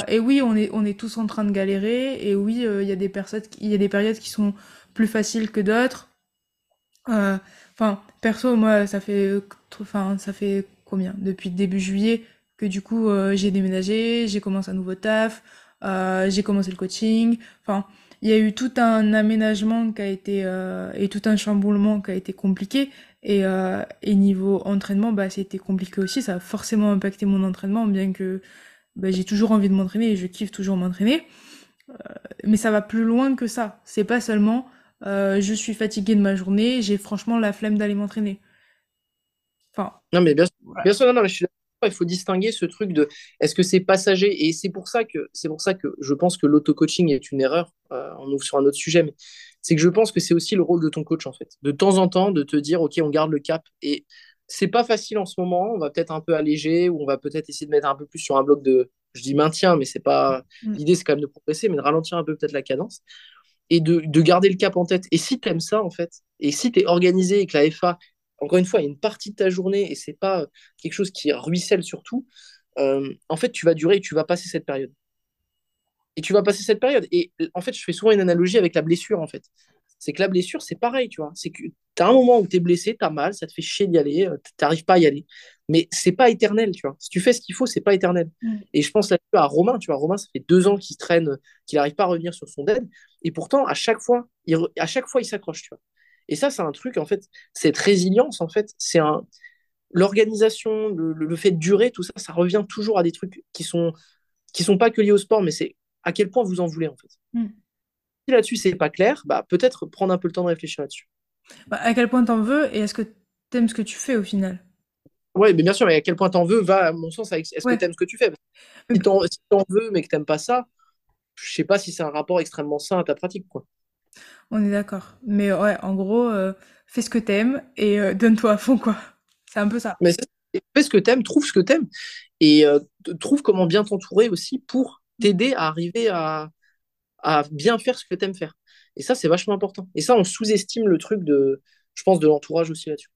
Speaker 1: et oui, on est, on est tous en train de galérer. Et oui, il y a des personnes, il y a des périodes qui sont plus faciles que d'autres. Enfin, perso, moi, ça fait, enfin, ça fait combien? Depuis début juillet que du coup, j'ai déménagé, j'ai commencé un nouveau taf. Euh, j'ai commencé le coaching. Enfin, il y a eu tout un aménagement qui a été euh, et tout un chamboulement qui a été compliqué. Et, euh, et niveau entraînement, bah, c'était compliqué aussi. Ça a forcément impacté mon entraînement, bien que bah, j'ai toujours envie de m'entraîner et je kiffe toujours m'entraîner. mais ça va plus loin que ça. C'est pas seulement je suis fatiguée de ma journée, j'ai franchement la flemme d'aller m'entraîner.
Speaker 2: Enfin. Non, mais bien sûr, bien sûr non, non, mais je suis il faut distinguer ce truc de est-ce que c'est passager? Et c'est pour ça que c'est pour ça que je pense que l'auto-coaching est une erreur. Euh, on ouvre sur un autre sujet, mais c'est que je pense que c'est aussi le rôle de ton coach en fait, de temps en temps de te dire ok on garde le cap et c'est pas facile en ce moment. On va peut-être un peu alléger ou on va peut-être essayer de mettre un peu plus sur un bloc de je dis maintien, mais c'est pas mm. l'idée c'est quand même de progresser, mais de ralentir un peu peut-être la cadence et de, de, garder le cap en tête. Et si tu aimes ça, en fait, et si tu es organisé et que la FA encore une fois, il y a une partie de ta journée et c'est pas quelque chose qui ruisselle sur tout, euh, en fait, tu vas durer et tu vas passer cette période. Et tu vas passer cette période. Et en fait, je fais souvent une analogie avec la blessure, en fait. C'est que la blessure, c'est pareil, tu vois. C'est que tu as un moment où tu es blessé, tu as mal, ça te fait chier d'y aller, euh, tu n'arrives pas à y aller. Mais c'est pas éternel, tu vois. Si tu fais ce qu'il faut, c'est pas éternel. Mm. Et je pense là à Romain, tu vois. Romain, ça fait deux ans qu'il traîne, qu'il n'arrive pas à revenir sur son dead. Et pourtant, à chaque fois, il, à chaque fois, il s'accroche, tu vois. Et ça, c'est un truc, en fait, cette résilience, en fait, c'est un. L'organisation, le, fait de durer, tout ça, ça revient toujours à des trucs qui sont qui sont pas que liés au sport, mais c'est à quel point vous en voulez, en fait. Mm. Si là-dessus, c'est pas clair, bah, peut-être prendre un peu le temps de réfléchir là-dessus.
Speaker 1: Bah, à quel point t'en veux et est-ce que t'aimes ce que tu fais au final?
Speaker 2: Oui, mais bien sûr, mais à quel point t'en veux va, à mon sens, avec est-ce que t'aimes ce que tu fais? Si t'en veux, mais que t'aimes pas ça, je sais pas si c'est un rapport extrêmement sain à ta pratique, quoi.
Speaker 1: On est d'accord. Mais ouais, en gros, euh, fais ce que t'aimes et euh, donne-toi à fond, quoi. C'est un peu ça.
Speaker 2: Mais fais ce que t'aimes, trouve ce que t'aimes et euh, trouve comment bien t'entourer aussi pour t'aider à arriver à, à bien faire ce que tu aimes faire. Et ça, c'est vachement important. Et ça, on sous-estime le truc de, je pense, de l'entourage aussi là-dessus.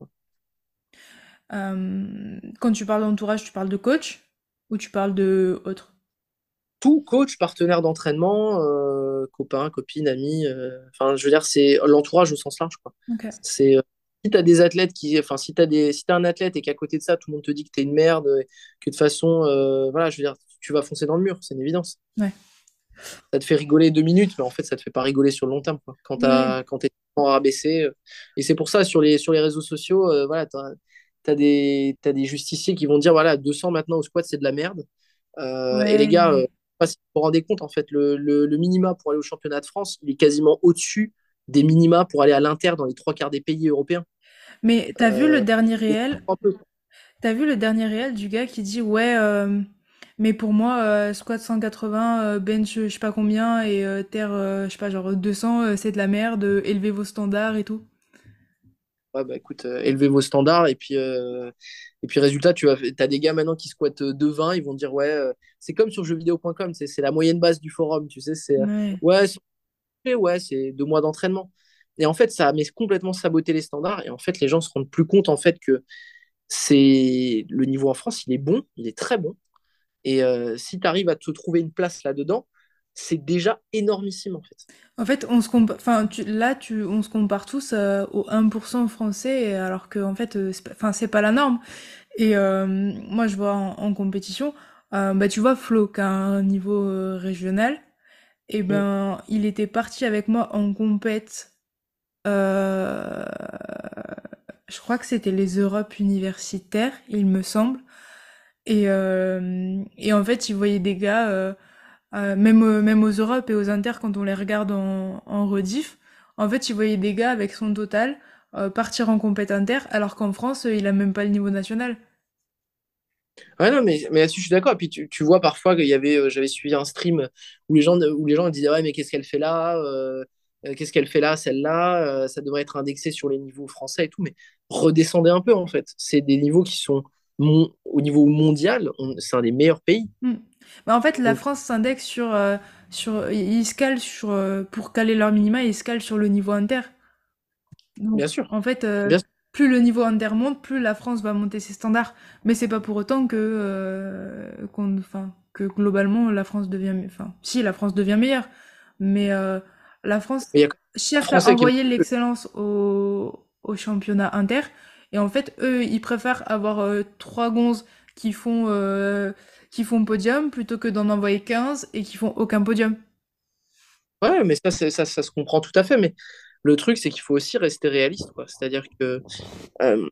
Speaker 1: Euh, quand tu parles d'entourage, tu parles de coach ou tu parles de autre?
Speaker 2: Tout coach, partenaire d'entraînement, euh, copain, copine, ami. Euh, enfin, je veux dire, c'est l'entourage au sens large. Quoi. C'est si tu as des athlètes qui, enfin, si tu des, si as un athlète et qu'à côté de ça, tout le monde te dit que tu es une merde, que de toute façon, voilà, je veux dire, tu vas foncer dans le mur, c'est une évidence. Ouais ça te fait rigoler deux minutes, mais en fait, ça te fait pas rigoler sur le long terme. Quoi. Quand tu es rabaissé. Euh, et c'est pour ça, sur les, sur les réseaux sociaux, euh, voilà, tu as, des, des justiciers qui vont dire voilà, 200 maintenant au squat, c'est de la merde. Euh, et les gars, pas si vous vous rendez compte, en fait, le, le, minima pour aller au championnat de France, il est quasiment au-dessus des minima pour aller à l'Inter dans les trois quarts des pays européens.
Speaker 1: Mais tu as vu le dernier réel? T'as vu le dernier réel du gars qui dit ouais mais pour moi, euh, squat 180, euh, bench je sais pas combien et euh, terre je sais pas genre 200, c'est de la merde, élevez vos standards et tout.
Speaker 2: Ouais, bah écoute, élevez vos standards et puis, et puis résultat, tu as des gars maintenant qui squattent 2,20, ils vont dire ouais, c'est comme sur jeuxvideo.com, c'est la moyenne base du forum, tu sais, c'est ouais, ouais, c'est deux mois d'entraînement. Et en fait, ça a complètement saboté les standards et en fait, les gens se rendent plus compte en fait que c'est le niveau en France, il est bon, il est très bon. Et euh, si tu arrives à te trouver une place là-dedans, c'est déjà énormissime en fait.
Speaker 1: En fait, on se enfin, là, tu... on se compare tous euh, au 1% français, alors que en fait, euh, c'est pas... la norme. Et moi, je vois en, compétition, bah, tu vois Flo, qui a un niveau régional, et mm. ben, il était parti avec moi en compète. je crois que c'était les Europes universitaires, il me semble. Et, euh, et en fait, ils voyaient des gars, euh, euh, même, même aux Europes et aux Inter, quand on les regarde en, rediff, en fait, ils voyaient des gars avec son total partir en compét inter, alors qu'en France, il a même pas le niveau national.
Speaker 2: Ouais, non, mais, mais là-dessus, je suis d'accord. Puis, tu, tu vois parfois qu'il y avait, j'avais suivi un stream où les gens, où les gens disaient, ouais, mais qu'est-ce qu'elle fait là Qu'est-ce qu'elle fait là, celle-là Ça devrait être indexé sur les niveaux français et tout. Mais redescendez un peu, en fait. C'est des niveaux qui sont au niveau mondial, c'est un des meilleurs pays.
Speaker 1: Hmm. Bah, en fait, la France s'indexe sur, euh, sur. Ils se calent sur. Euh, pour caler leur minima, ils se calent sur le niveau inter.
Speaker 2: Bien sûr.
Speaker 1: En fait, euh, plus le niveau inter monte, plus la France va monter ses standards. Mais c'est pas pour autant que. que globalement, la France devient. Enfin, si, la France devient meilleure. Mais la France cherche à envoyer l'excellence au, au championnat inter. Et en fait, eux, ils préfèrent avoir euh, trois gonzes qui font, euh, qui font podium plutôt que d'en envoyer 15 et qui font aucun podium.
Speaker 2: Ouais, mais ça, ça, ça, se comprend tout à fait. Mais le truc, c'est qu'il faut aussi rester réaliste. C'est-à-dire que euh,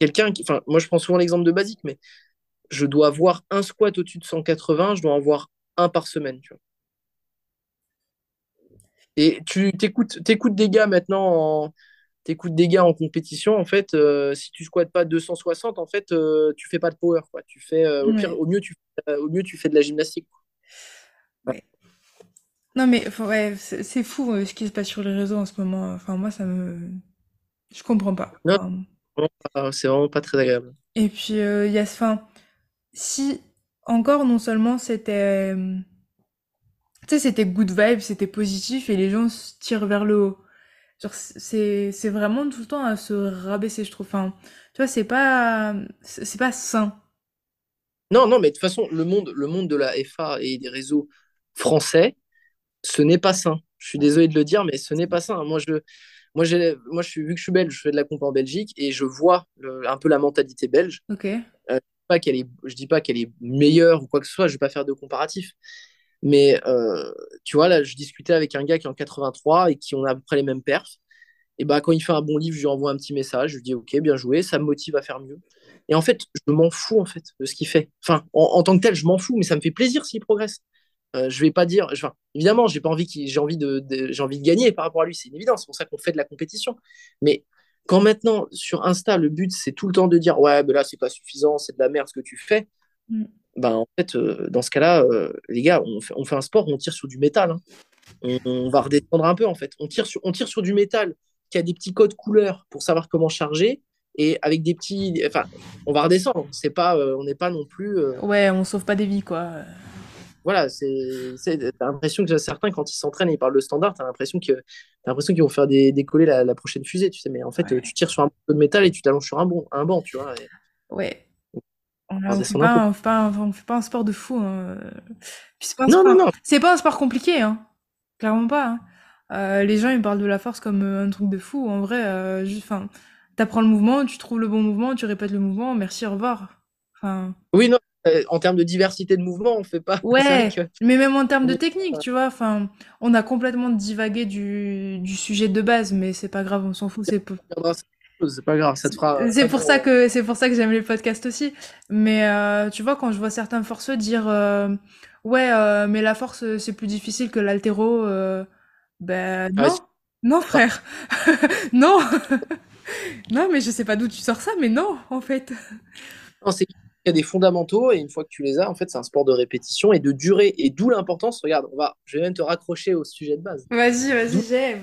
Speaker 2: quelqu'un qui. Enfin, moi, je prends souvent l'exemple de Basique, mais je dois avoir un squat au-dessus de 180, je dois en avoir un par semaine. Et tu t'écoutes, t'écoutes des gars maintenant en t'écoutes des gars en compétition, en fait, euh, si tu squattes pas 260, en fait, euh, tu fais pas de power. Quoi. Tu fais, euh, au, pire, au, mieux, tu, au mieux, tu fais de la gymnastique.
Speaker 1: Non, mais ouais, c'est fou ce qui se passe sur les réseaux en ce moment. Enfin, moi, ça me. Je comprends pas.
Speaker 2: Non, c'est vraiment pas très agréable.
Speaker 1: Et puis, il y a. Si encore, non seulement c'était. Tu sais, c'était good vibe, c'était positif et les gens se tirent vers le haut c'est, c'est vraiment tout le temps à se rabaisser, je trouve. Enfin, tu vois, c'est pas, c'est pas sain.
Speaker 2: Non, non, mais de toute façon, le monde, le monde de la FA et des réseaux français, ce n'est pas sain. Je suis désolé de le dire, mais ce n'est pas sain. Moi, je, moi, moi je suis, vu que je suis belge, je fais de la comp en Belgique et je vois un peu la mentalité belge.
Speaker 1: Ok.
Speaker 2: Euh, pas qu'elle est, je dis pas qu'elle est meilleure ou quoi que ce soit, je vais pas faire de comparatif. Mais euh, tu vois, là, je discutais avec un gars qui est en 83 et qui on a à peu près les mêmes perfs. Et bah, quand il fait un bon livre, je lui envoie un petit message, je lui dis ok, bien joué, ça me motive à faire mieux. Et en fait, je m'en fous en fait de ce qu'il fait. Enfin, en, tant que tel, je m'en fous, mais ça me fait plaisir s'il progresse. Euh, je vais pas dire, évidemment, j'ai envie envie de, envie de gagner par rapport à lui, c'est une évidence. C'est pour ça qu'on fait de la compétition. Mais quand maintenant sur Insta, le but c'est tout le temps de dire ouais, ben là c'est pas suffisant, c'est de la merde ce que tu fais. Mm. Ben en fait, euh, dans ce cas-là, euh, les gars, on fait, on fait, un sport, on tire sur du métal. Hein. On, va redescendre un peu en fait. On tire sur, on tire sur du métal qui a des petits codes couleurs pour savoir comment charger et avec des petits, enfin, on va redescendre. C'est pas, on n'est pas non plus.
Speaker 1: Ouais, on sauve pas des vies quoi
Speaker 2: voilà, c'est, l'impression que certains, quand ils s'entraînent et ils parlent de standard, t'as l'impression qu'ils vont faire décoller la, prochaine fusée, tu sais. Mais en fait, tu tires sur un peu de métal et tu t'allonges sur un, bon, un banc, tu vois.
Speaker 1: Ouais. On ne fait, pas, fait pas un sport de fou. Hein. c'est pas,
Speaker 2: non, non, non.
Speaker 1: C'est pas un sport compliqué, hein. Clairement pas. Hein. Euh, les gens, ils parlent de la force comme euh, un truc de fou. En vrai, euh, juste, enfin, t'apprends le mouvement, tu trouves le bon mouvement, tu répètes le mouvement, merci, au revoir. Enfin...
Speaker 2: Oui, non, euh, en termes de diversité de mouvement, on fait pas.
Speaker 1: Ouais, mais même en termes de technique, tu vois, enfin, on a complètement divagué du, du sujet de base, mais c'est pas grave, on s'en fout, c'est
Speaker 2: c'est pas grave, ça te fera.
Speaker 1: C'est pour ça que c'est pour ça que j'aime les podcasts aussi. Mais euh, tu vois, quand je vois certains forceux dire euh, ouais, mais la force c'est plus difficile que l'altéro, ben non, non frère, non, non, mais je sais pas d'où tu sors ça, mais non, en fait.
Speaker 2: Non, c'est il y a des fondamentaux et une fois que tu les as, en fait, c'est un sport de répétition et de durée. Et d'où l'importance, regarde, on va, je vais même te raccrocher au sujet de base.
Speaker 1: Vas-y, vas-y, j'aime.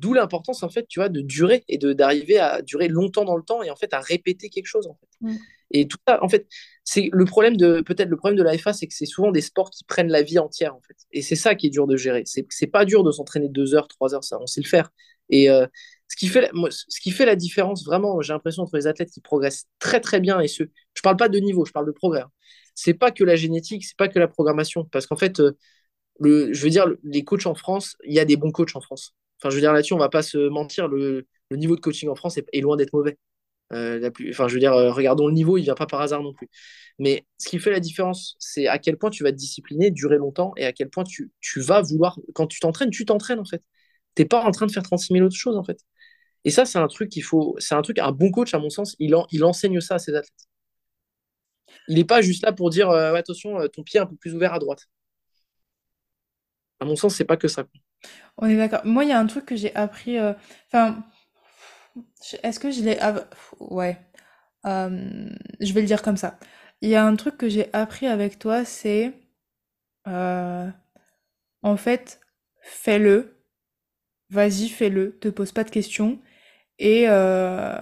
Speaker 2: D'où l'importance, en fait, tu vois, de durer et de d'arriver à durer longtemps dans le temps et en fait à répéter quelque chose, en fait. Mm. Et tout ça, en fait, c'est le problème de peut-être le problème de la FA, c'est que c'est souvent des sports qui prennent la vie entière, en fait. Et c'est ça qui est dur de gérer. C'est c'est pas dur de s'entraîner deux heures, trois heures, ça, on sait le faire. Et euh, ce qui fait, ce qui fait la différence, vraiment, j'ai l'impression, entre les athlètes qui progressent très très bien et ceux. Je parle pas de niveau, je parle de progrès. Hein. C'est pas que la génétique, c'est pas que la programmation. Parce qu'en fait, euh, le, je veux dire, les coachs en France, il y a des bons coachs en France. Enfin, je veux dire, là-dessus, on va pas se mentir, le, niveau de coaching en France est, loin d'être mauvais. Euh, enfin, je veux dire, euh, regardons le niveau, il vient pas par hasard non plus. Mais ce qui fait la différence, c'est à quel point tu vas te discipliner, durer longtemps, et à quel point tu, vas vouloir, quand tu t'entraînes, tu t'entraînes en fait. T'es pas en train de faire 36 000 autres choses en fait. Et ça, c'est un truc qu'il faut. C'est un truc, un bon coach, à mon sens, il, enseigne ça à ses athlètes. Il n'est pas juste là pour dire euh, attention, ton pied est un peu plus ouvert à droite. À mon sens, c'est pas que ça.
Speaker 1: On est d'accord. Moi, il y a un truc que j'ai appris. Euh, enfin, est-ce que je l'ai. Ouais. je vais le dire comme ça. Il y a un truc que j'ai appris avec toi, c'est. En fait, fais-le. Vas-y, fais-le. Te pose pas de questions et, euh,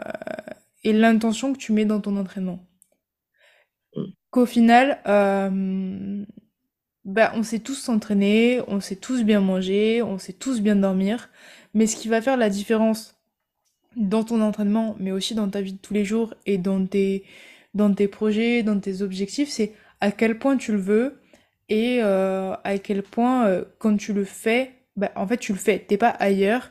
Speaker 1: et l'intention que tu mets dans ton entraînement. Mm. Qu'au final, euh, bah, on sait tous s'entraîner, on sait tous bien manger, on sait tous bien dormir, mais ce qui va faire la différence dans ton entraînement, mais aussi dans ta vie de tous les jours et dans tes, dans tes projets, dans tes objectifs, c'est à quel point tu le veux et euh, à quel point quand tu le fais, bah, en fait tu le fais, t'es pas ailleurs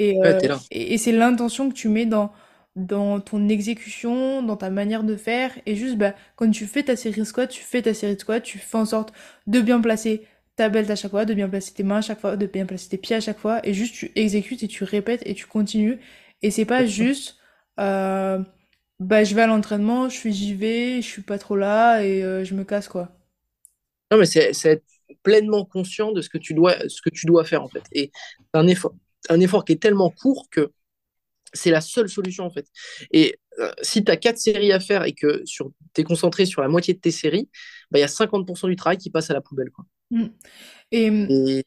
Speaker 1: euh, et, et, c'est l'intention que tu mets dans, dans ton exécution, dans ta manière de faire. Et juste, bah, quand tu fais ta série squat, tu fais ta série de squat, tu fais en sorte de bien placer ta belt à chaque fois, de bien placer tes mains à chaque fois, de bien placer tes pieds à chaque fois. Et juste, tu exécutes et tu répètes et tu continues. Et c'est pas juste, euh, bah, je vais à l'entraînement, je suis j'y vais, je suis pas trop là et euh, je me casse, quoi.
Speaker 2: Non, mais c'est être pleinement conscient de ce que tu dois, ce que tu dois faire, en fait. Et c'est un effort un effort qui est tellement court que c'est la seule solution en fait. Et euh, si tu as quatre séries à faire et que tu es concentré sur la moitié de tes séries, bah, il y a 50% du travail qui passe à la poubelle. Quoi. Mm. Et,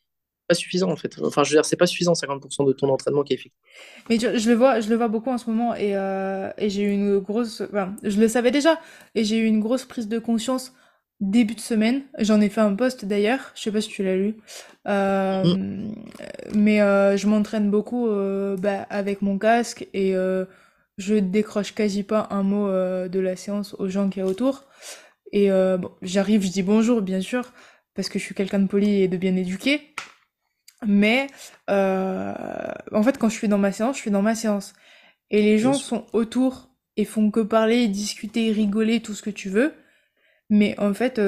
Speaker 2: pas suffisant en fait. Enfin, je veux dire, c'est pas suffisant 50% de ton entraînement qui est effectif.
Speaker 1: Mais je, le vois, je le vois beaucoup en ce moment et, euh, et j'ai eu une grosse. je le savais déjà et j'ai eu une grosse prise de conscience début de semaine. J'en ai fait un post d'ailleurs, je sais pas si tu l'as lu. Euh, mm. Mais euh, je m'entraîne beaucoup euh, bah, avec mon casque et je décroche quasi pas un mot de la séance aux gens qui y a autour. Et bon, j'arrive, je dis bonjour bien sûr, parce que je suis quelqu'un de poli et de bien éduqué. Mais euh, en fait, quand je suis dans ma séance, je suis dans ma séance. Et les gens sont autour et font que parler, discuter, rigoler, tout ce que tu veux. Mais en fait,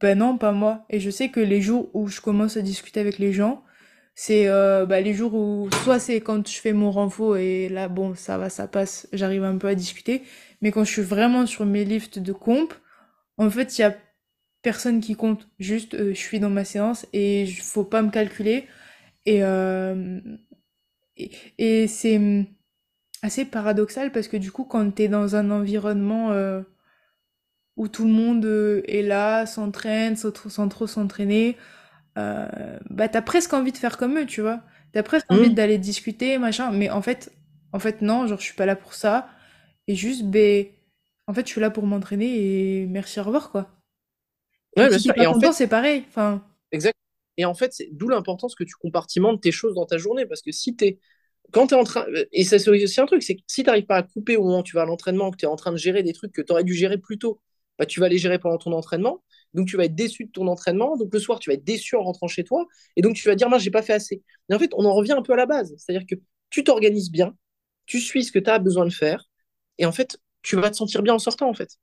Speaker 1: ben non, pas moi. Et je sais que les jours où je commence à discuter avec les gens, c'est euh, bah, les jours où soit c'est quand je fais mon renfo et là bon ça va ça passe j'arrive un peu à discuter. Mais quand je suis vraiment sur mes lifts de comp en fait il y a personne qui compte. Juste euh, je suis dans ma séance et il faut pas me calculer. Et et, et c'est hum, assez paradoxal parce que du coup quand tu es dans un environnement où tout le monde est là s'entraîne sans trop s'entraîner euh, bah t'as presque envie de faire comme eux, tu vois. T'as presque envie mmh. d'aller discuter, machin, mais en fait, en fait non, genre je suis pas là pour ça. Et juste, ben, en fait, je suis là pour m'entraîner et merci, au revoir, quoi.
Speaker 2: Ouais, bien sûr.
Speaker 1: Et en fait, c'est pareil. Enfin.
Speaker 2: Exact. Et en fait, c'est d'où l'importance que tu compartimentes tes choses dans ta journée, parce que si t'es quand tu es en train. Et ça, c'est aussi un truc, c'est que si tu n'arrives pas à couper au moment où tu vas à l'entraînement, que tu es en train de gérer des trucs que tu aurais dû gérer plus tôt, bah, tu vas les gérer pendant ton entraînement. Donc, tu vas être déçu de ton entraînement. Donc, le soir, tu vas être déçu en rentrant chez toi. Et donc, tu vas dire, moi, j'ai pas fait assez. Et en fait, on en revient un peu à la base. C'est-à-dire que tu t'organises bien, tu suis ce que tu as besoin de faire. Et en fait, tu vas te sentir bien en sortant, en fait.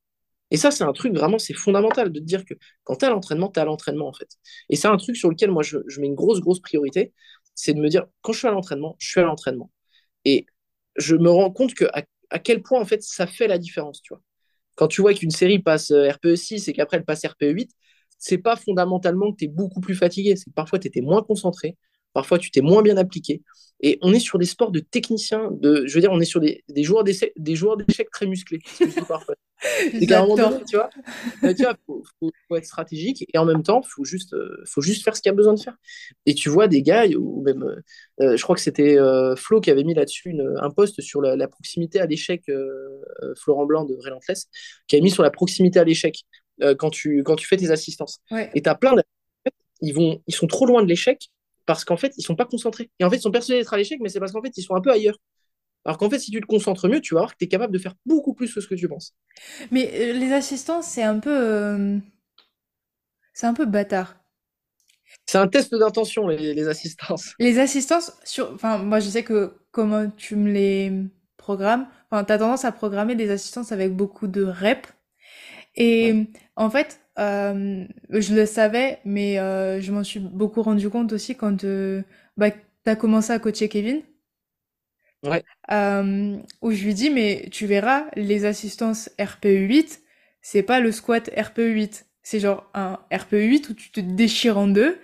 Speaker 2: Et ça, c'est un truc vraiment, c'est fondamental de te dire que quand tu as l'entraînement, tu as l'entraînement, en fait. Et c'est un truc sur lequel moi, je, mets une grosse, grosse priorité. C'est de me dire, quand je suis à l'entraînement, je suis à l'entraînement. Et je me rends compte que à, quel point, en fait, ça fait la différence, tu vois quand tu vois qu'une série passe euh, RPE 6 et qu'après elle passe RPE 8, c'est pas fondamentalement que tu es beaucoup plus fatigué, c'est parfois tu étais moins concentré, parfois tu t'es moins bien appliqué. Et on est sur des sports de techniciens, de, je veux dire, on est sur des, des joueurs d'échecs très musclés. C'est qu'à un moment donné, tu vois, euh, il faut, faut, être stratégique et en même temps, il faut juste, euh, faut juste faire ce qu'il y a besoin de faire. Et tu vois des gars, ou même, euh, je crois que c'était Flo qui avait mis là-dessus un post sur la, proximité à l'échec, Florent Blanc de Relentless, qui avait mis sur la proximité à l'échec quand, tu, quand tu fais tes assistances. Et tu as plein de. Ils, vont, ils sont trop loin de l'échec parce qu'en fait, ils sont pas concentrés. Et en fait, ils sont persuadés d'être à l'échec, mais c'est parce qu'en fait, ils sont un peu ailleurs. Alors qu'en fait, si tu te concentres mieux, tu vas voir que tu es capable de faire beaucoup plus que ce que tu penses.
Speaker 1: Mais euh, les assistants, c'est un peu. Euh, c'est un peu bâtard.
Speaker 2: C'est un test d'intention, les, les, assistances.
Speaker 1: Les assistances, sur... enfin, moi je sais que comment tu me les programmes, enfin, tu as tendance à programmer des assistances avec beaucoup de reps. Et en fait, euh, je le savais, mais je m'en suis beaucoup rendu compte aussi quand bah, tu as commencé à coacher Kevin. Euh, où je lui dis, mais tu verras, les assistances RPE8, c'est pas le squat RPE8. C'est genre un RPE8 où tu te déchires en deux.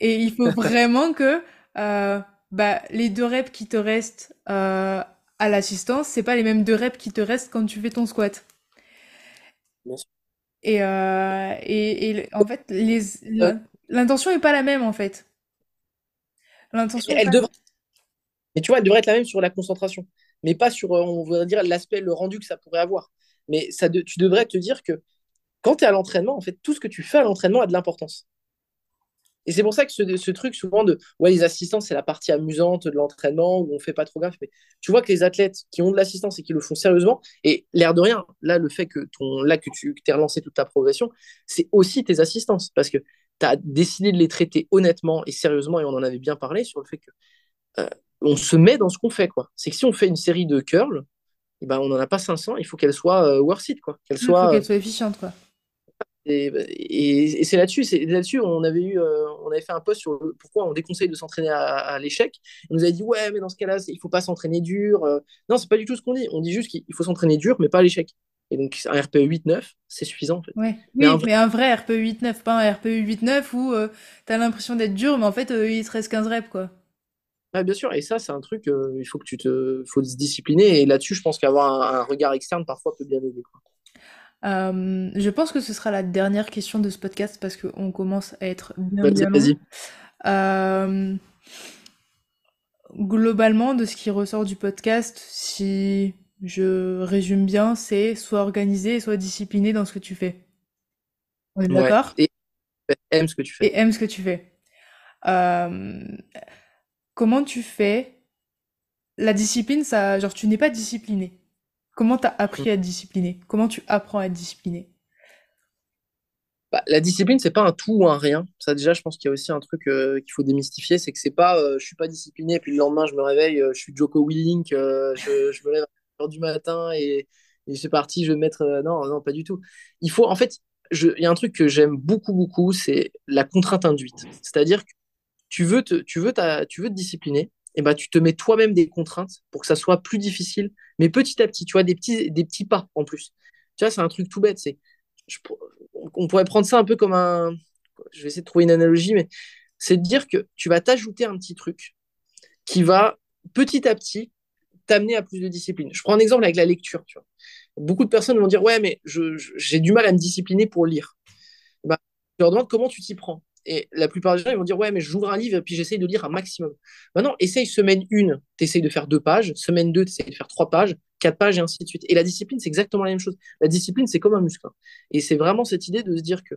Speaker 1: Et il faut vraiment que euh, bah, les deux reps qui te restent euh, à l'assistance, c'est pas les mêmes deux reps qui te restent quand tu fais ton squat. Et, et, en fait, l'intention est pas la même en fait.
Speaker 2: L'intention. Elle, devrait mais tu vois, elle devrait être la même sur la concentration, mais pas sur, euh, on voudrait dire, l'aspect, le rendu que ça pourrait avoir. Mais ça tu devrais te dire que quand tu es à l'entraînement, en fait, tout ce que tu fais à l'entraînement a de l'importance. Et c'est pour ça que ce, truc, souvent, de ouais, les assistants, c'est la partie amusante de l'entraînement où on fait pas trop gaffe. Mais tu vois que les athlètes qui ont de l'assistance et qui le font sérieusement, et l'air de rien, là, le fait que, ton, là, que tu que relancé toute ta progression, c'est aussi tes assistances parce que tu as décidé de les traiter honnêtement et sérieusement, et on en avait bien parlé sur le fait que euh, on se met dans ce qu'on fait. quoi. C'est que si on fait une série de curls, eh ben, on n'en a pas 500, il faut qu'elle soit euh, worth it. Quoi. Qu'elle soit,
Speaker 1: il faut qu'elle soit efficiente. Quoi.
Speaker 2: Et, c'est là-dessus, c'est là-dessus, on avait eu, euh, on avait fait un post sur pourquoi on déconseille de s'entraîner à, l'échec. On nous avait dit ouais, mais dans ce cas-là, il faut pas s'entraîner dur. Euh. Non, c'est pas du tout ce qu'on dit. On dit juste qu'il faut s'entraîner dur, mais pas à l'échec. Et donc un RPE 8-9, c'est suffisant en fait.
Speaker 1: Oui, mais, un vrai... mais un vrai RPE 8-9, pas un RPE 8-9 où tu as l'impression d'être dur, mais en fait il te reste 15 reps quoi
Speaker 2: bien sûr, et ça, c'est un truc, euh, il faut que tu te, faut se discipliner. Et là-dessus, je pense qu'avoir un, regard externe parfois peut bien aider.
Speaker 1: Euh, je pense que ce sera la dernière question de ce podcast parce qu'on commence à être bien, bien long. Euh, globalement, de ce qui ressort du podcast, si je résume bien, c'est soit organisé, soit discipliné dans ce que tu fais. On est d'accord?
Speaker 2: Et aime ce que tu fais.
Speaker 1: Et aime ce que tu fais. Comment tu fais la discipline, ça, genre tu n'es pas discipliné. Comment tu as appris à être discipliné? Comment tu apprends à être discipliné?
Speaker 2: Bah, la discipline, c'est pas un tout ou un rien. Ça, déjà, je pense qu'il y a aussi un truc euh, qu'il faut démystifier, c'est que c'est pas, euh, je suis pas discipliné, puis le lendemain, je me réveille, euh, je suis Joko Willink, je, je, me lève à l'heure du matin et, et c'est parti, je vais me mettre. non, non, pas du tout. Il faut, en fait, il y a un truc que j'aime beaucoup, beaucoup, c'est la contrainte induite. C'est-à-dire que tu veux te, discipliner, et bah, tu te mets toi-même des contraintes pour que ça soit plus difficile, mais petit à petit, tu vois, des petits, pas en plus. Tu vois, c'est un truc tout bête, on pourrait prendre ça un peu comme un. Je vais essayer de trouver une analogie, mais c'est de dire que tu vas t'ajouter un petit truc qui va petit à petit t'amener à plus de discipline. Je prends un exemple avec la lecture. Beaucoup de personnes vont dire Ouais, mais j'ai du mal à me discipliner pour lire. Bah, je leur demande comment tu t'y prends. Et la plupart des gens, ils vont dire Ouais, mais j'ouvre un livre et puis j'essaye de lire un maximum. Maintenant, essaye semaine 1, tu essayes de faire deux pages. Semaine 2, tu essayes de faire trois pages, quatre pages et ainsi de suite. Et la discipline, c'est exactement la même chose. La discipline, c'est comme un muscle. Hein. Et c'est vraiment cette idée de se dire que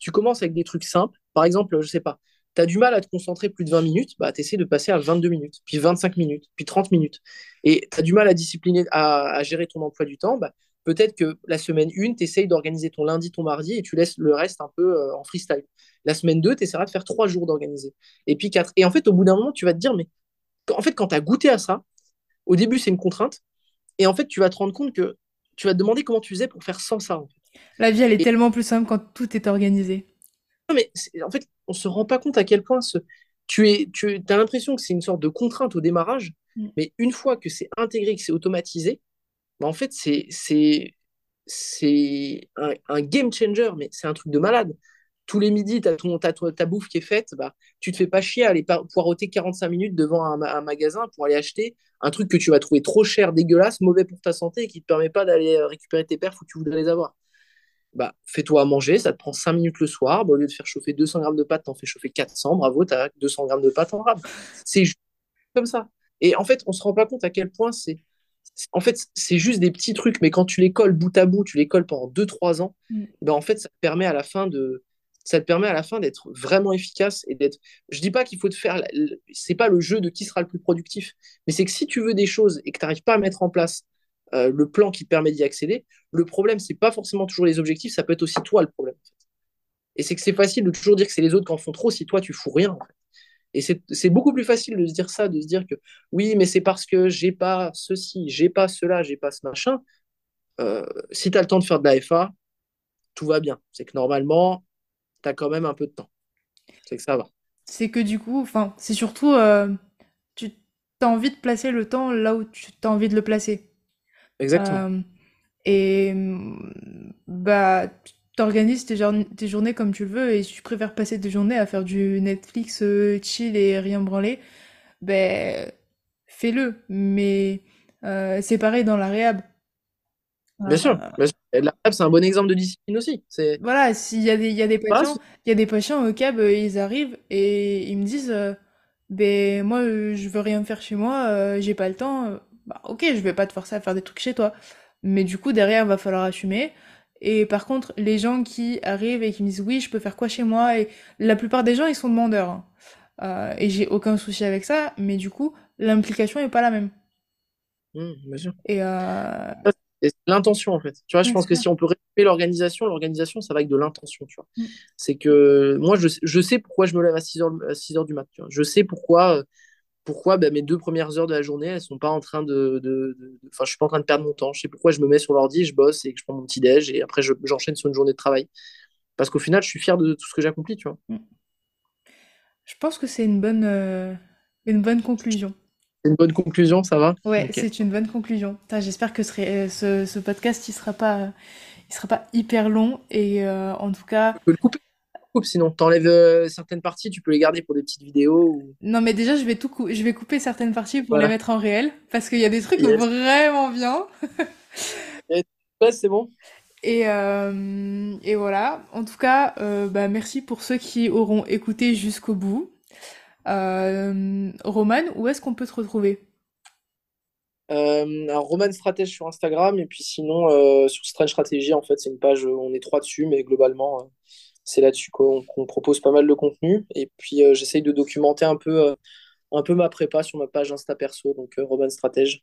Speaker 2: tu commences avec des trucs simples. Par exemple, je sais pas, tu as du mal à te concentrer plus de 20 minutes, bah, tu essaies de passer à 22 minutes, puis 25 minutes, puis 30 minutes. Et tu as du mal à discipliner, à, gérer ton emploi du temps, bah, peut-être que la semaine 1, tu essayes d'organiser ton lundi, ton mardi, et tu laisses le reste un peu euh, en freestyle. La semaine 2, tu essaieras de faire 3 jours d'organiser. Et puis 4. Et en fait, au bout d'un moment, tu vas te dire, mais en fait, quand tu as goûté à ça, au début, c'est une contrainte. Et en fait, tu vas te rendre compte que tu vas te demander comment tu faisais pour faire sans ça.
Speaker 1: La vie, elle est tellement plus simple quand tout est organisé.
Speaker 2: Non, mais en fait, on se rend pas compte à quel point ce... tu es, tu as l'impression que c'est une sorte de contrainte au démarrage, mm. mais une fois que c'est intégré, que c'est automatisé, bah, en fait, c'est c'est un, un, game changer, mais c'est un truc de malade tous les midis, tu as, ta bouffe qui est faite, bah, tu te fais pas chier à aller poireauter 45 minutes devant un, magasin pour aller acheter un truc que tu vas trouver trop cher, dégueulasse, mauvais pour ta santé et qui ne te permet pas d'aller euh, récupérer tes perfs où tu voudrais les avoir. Bah, fais-toi à manger, ça te prend 5 minutes le soir. Bah, au lieu de faire chauffer 200 grammes de pâtes, t'en fais chauffer 400. Bravo, tu as 200 grammes de pâtes en rab. C'est juste comme ça. Et en fait, on se rend pas compte à quel point c'est. En fait, c'est juste des petits trucs, mais quand tu les colles bout à bout, tu les colles pendant 2-3 ans, mm. bah, en fait, ça te permet à la fin de, ça te permet à la fin d'être vraiment efficace et d'être. Je dis pas qu'il faut te faire. C'est pas le jeu de qui sera le plus productif, mais c'est que si tu veux des choses et que tu n'arrives pas à mettre en place euh, le plan qui te permet d'y accéder, le problème c'est pas forcément toujours les objectifs, ça peut être aussi toi le problème. Et c'est que c'est facile de toujours dire que c'est les autres qui en font trop si toi tu fous rien. Et c'est beaucoup plus facile de se dire ça, de se dire que oui, mais c'est parce que j'ai pas ceci, j'ai pas cela, j'ai pas ce machin. Euh, si tu as le temps de faire de la FA, tout va bien. C'est que normalement, tu as quand même un peu de temps. C'est que ça va.
Speaker 1: C'est que du coup, enfin, c'est surtout, euh, tu as envie de placer le temps là où tu as envie de le placer.
Speaker 2: Exactement. Euh,
Speaker 1: et bah, tu t'organises tes, tes, journées comme tu le veux, et si tu préfères passer tes journées à faire du Netflix euh, chill et rien branler, ben fais-le. Mais c'est pareil dans la réhab.
Speaker 2: Bien sûr, La c'est un bon exemple de discipline aussi. C'est...
Speaker 1: Voilà, s'il y a des, il y a des patients, il y a des patients au cab, euh, ils arrivent et ils me disent, euh, ben moi, euh, je veux rien faire chez moi, j'ai pas le temps. Bah, ok, je vais pas te forcer à faire des trucs chez toi. Mais du coup, derrière, il va falloir assumer. Et par contre, les gens qui arrivent et qui me disent, oui, je peux faire quoi chez moi, et la plupart des gens, ils sont demandeurs. Hein. et j'ai aucun souci avec ça, mais du coup, l'implication est pas la même.
Speaker 2: Mmh, bien sûr.
Speaker 1: Et
Speaker 2: c'est l'intention, en fait. Tu vois, je pense que si on peut résumer l'organisation, l'organisation, ça va avec de l'intention, tu vois. Mm. C'est que moi, je, je, sais pourquoi je me lève à 6h, à 6 heures du mat. Tu vois. Je sais pourquoi, euh, pourquoi bah, mes deux premières heures de la journée, elles sont pas en train de... Enfin, je suis pas en train de perdre mon temps. Je sais pourquoi je me mets sur l'ordi, je bosse et que je prends mon petit déj et après, j'enchaîne sur une journée de travail. Parce qu'au final, je suis fier de tout ce que j'accomplis, tu vois. Mm.
Speaker 1: Je pense que c'est une bonne, euh, une bonne conclusion.
Speaker 2: C'est une bonne conclusion, ça va?
Speaker 1: Ouais, c'est une bonne conclusion. J'espère que ce, ce, podcast, il sera pas, il sera pas hyper long et euh, en tout cas.
Speaker 2: Tu peux le couper. Sinon, t'enlèves euh, certaines parties, tu peux les garder pour des petites vidéos.
Speaker 1: Non, mais déjà, je vais tout je vais couper certaines parties pour les mettre en réel parce qu'il y a des trucs vraiment bien.
Speaker 2: ouais, c'est bon.
Speaker 1: Et, euh, et, voilà. En tout cas, bah, merci pour ceux qui auront écouté jusqu'au bout. Euh, Roman, où est-ce qu'on peut te retrouver?
Speaker 2: Euh, alors, Roman Stratège sur Instagram, et puis sinon, euh, sur Strange Stratégie, en fait, c'est une page, on est trois dessus, mais globalement, c'est là-dessus qu'on propose pas mal de contenu. Et puis, j'essaye de documenter un peu un peu ma prépa sur ma page Insta perso, donc Roman Stratège,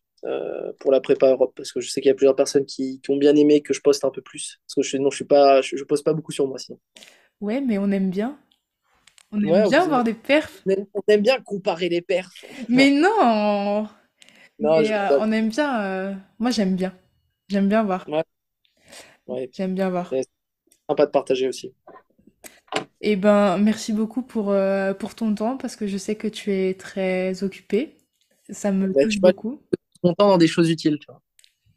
Speaker 2: pour la prépa Europe, parce que je sais qu'il y a plusieurs personnes qui, ont bien aimé que je poste un peu plus. Parce que je, non, je suis pas, je, poste pas beaucoup sur moi sinon.
Speaker 1: Ouais, mais on aime bien. On aime bien voir des perfs.
Speaker 2: On aime, bien comparer les perfs.
Speaker 1: Mais non, non On aime bien. Moi, j'aime bien. J'aime bien voir. Ouais. J'aime bien voir.
Speaker 2: C'est sympa de partager aussi.
Speaker 1: Eh ben, merci beaucoup pour, euh, pour ton temps parce que je sais que tu es très occupé. Ça me bah, touche beaucoup.
Speaker 2: Ton temps dans des choses utiles, tu vois.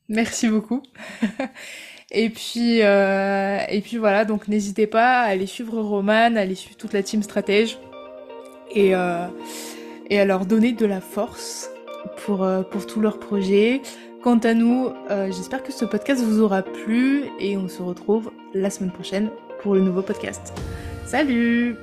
Speaker 1: Merci beaucoup. Et puis, euh, et puis voilà, donc n'hésitez pas à aller suivre Roman, à aller suivre toute la team stratège et, euh, et à leur donner de la force pour, pour tous leurs projets. Quant à nous, j'espère que ce podcast vous aura plu et on se retrouve la semaine prochaine pour le nouveau podcast. Salut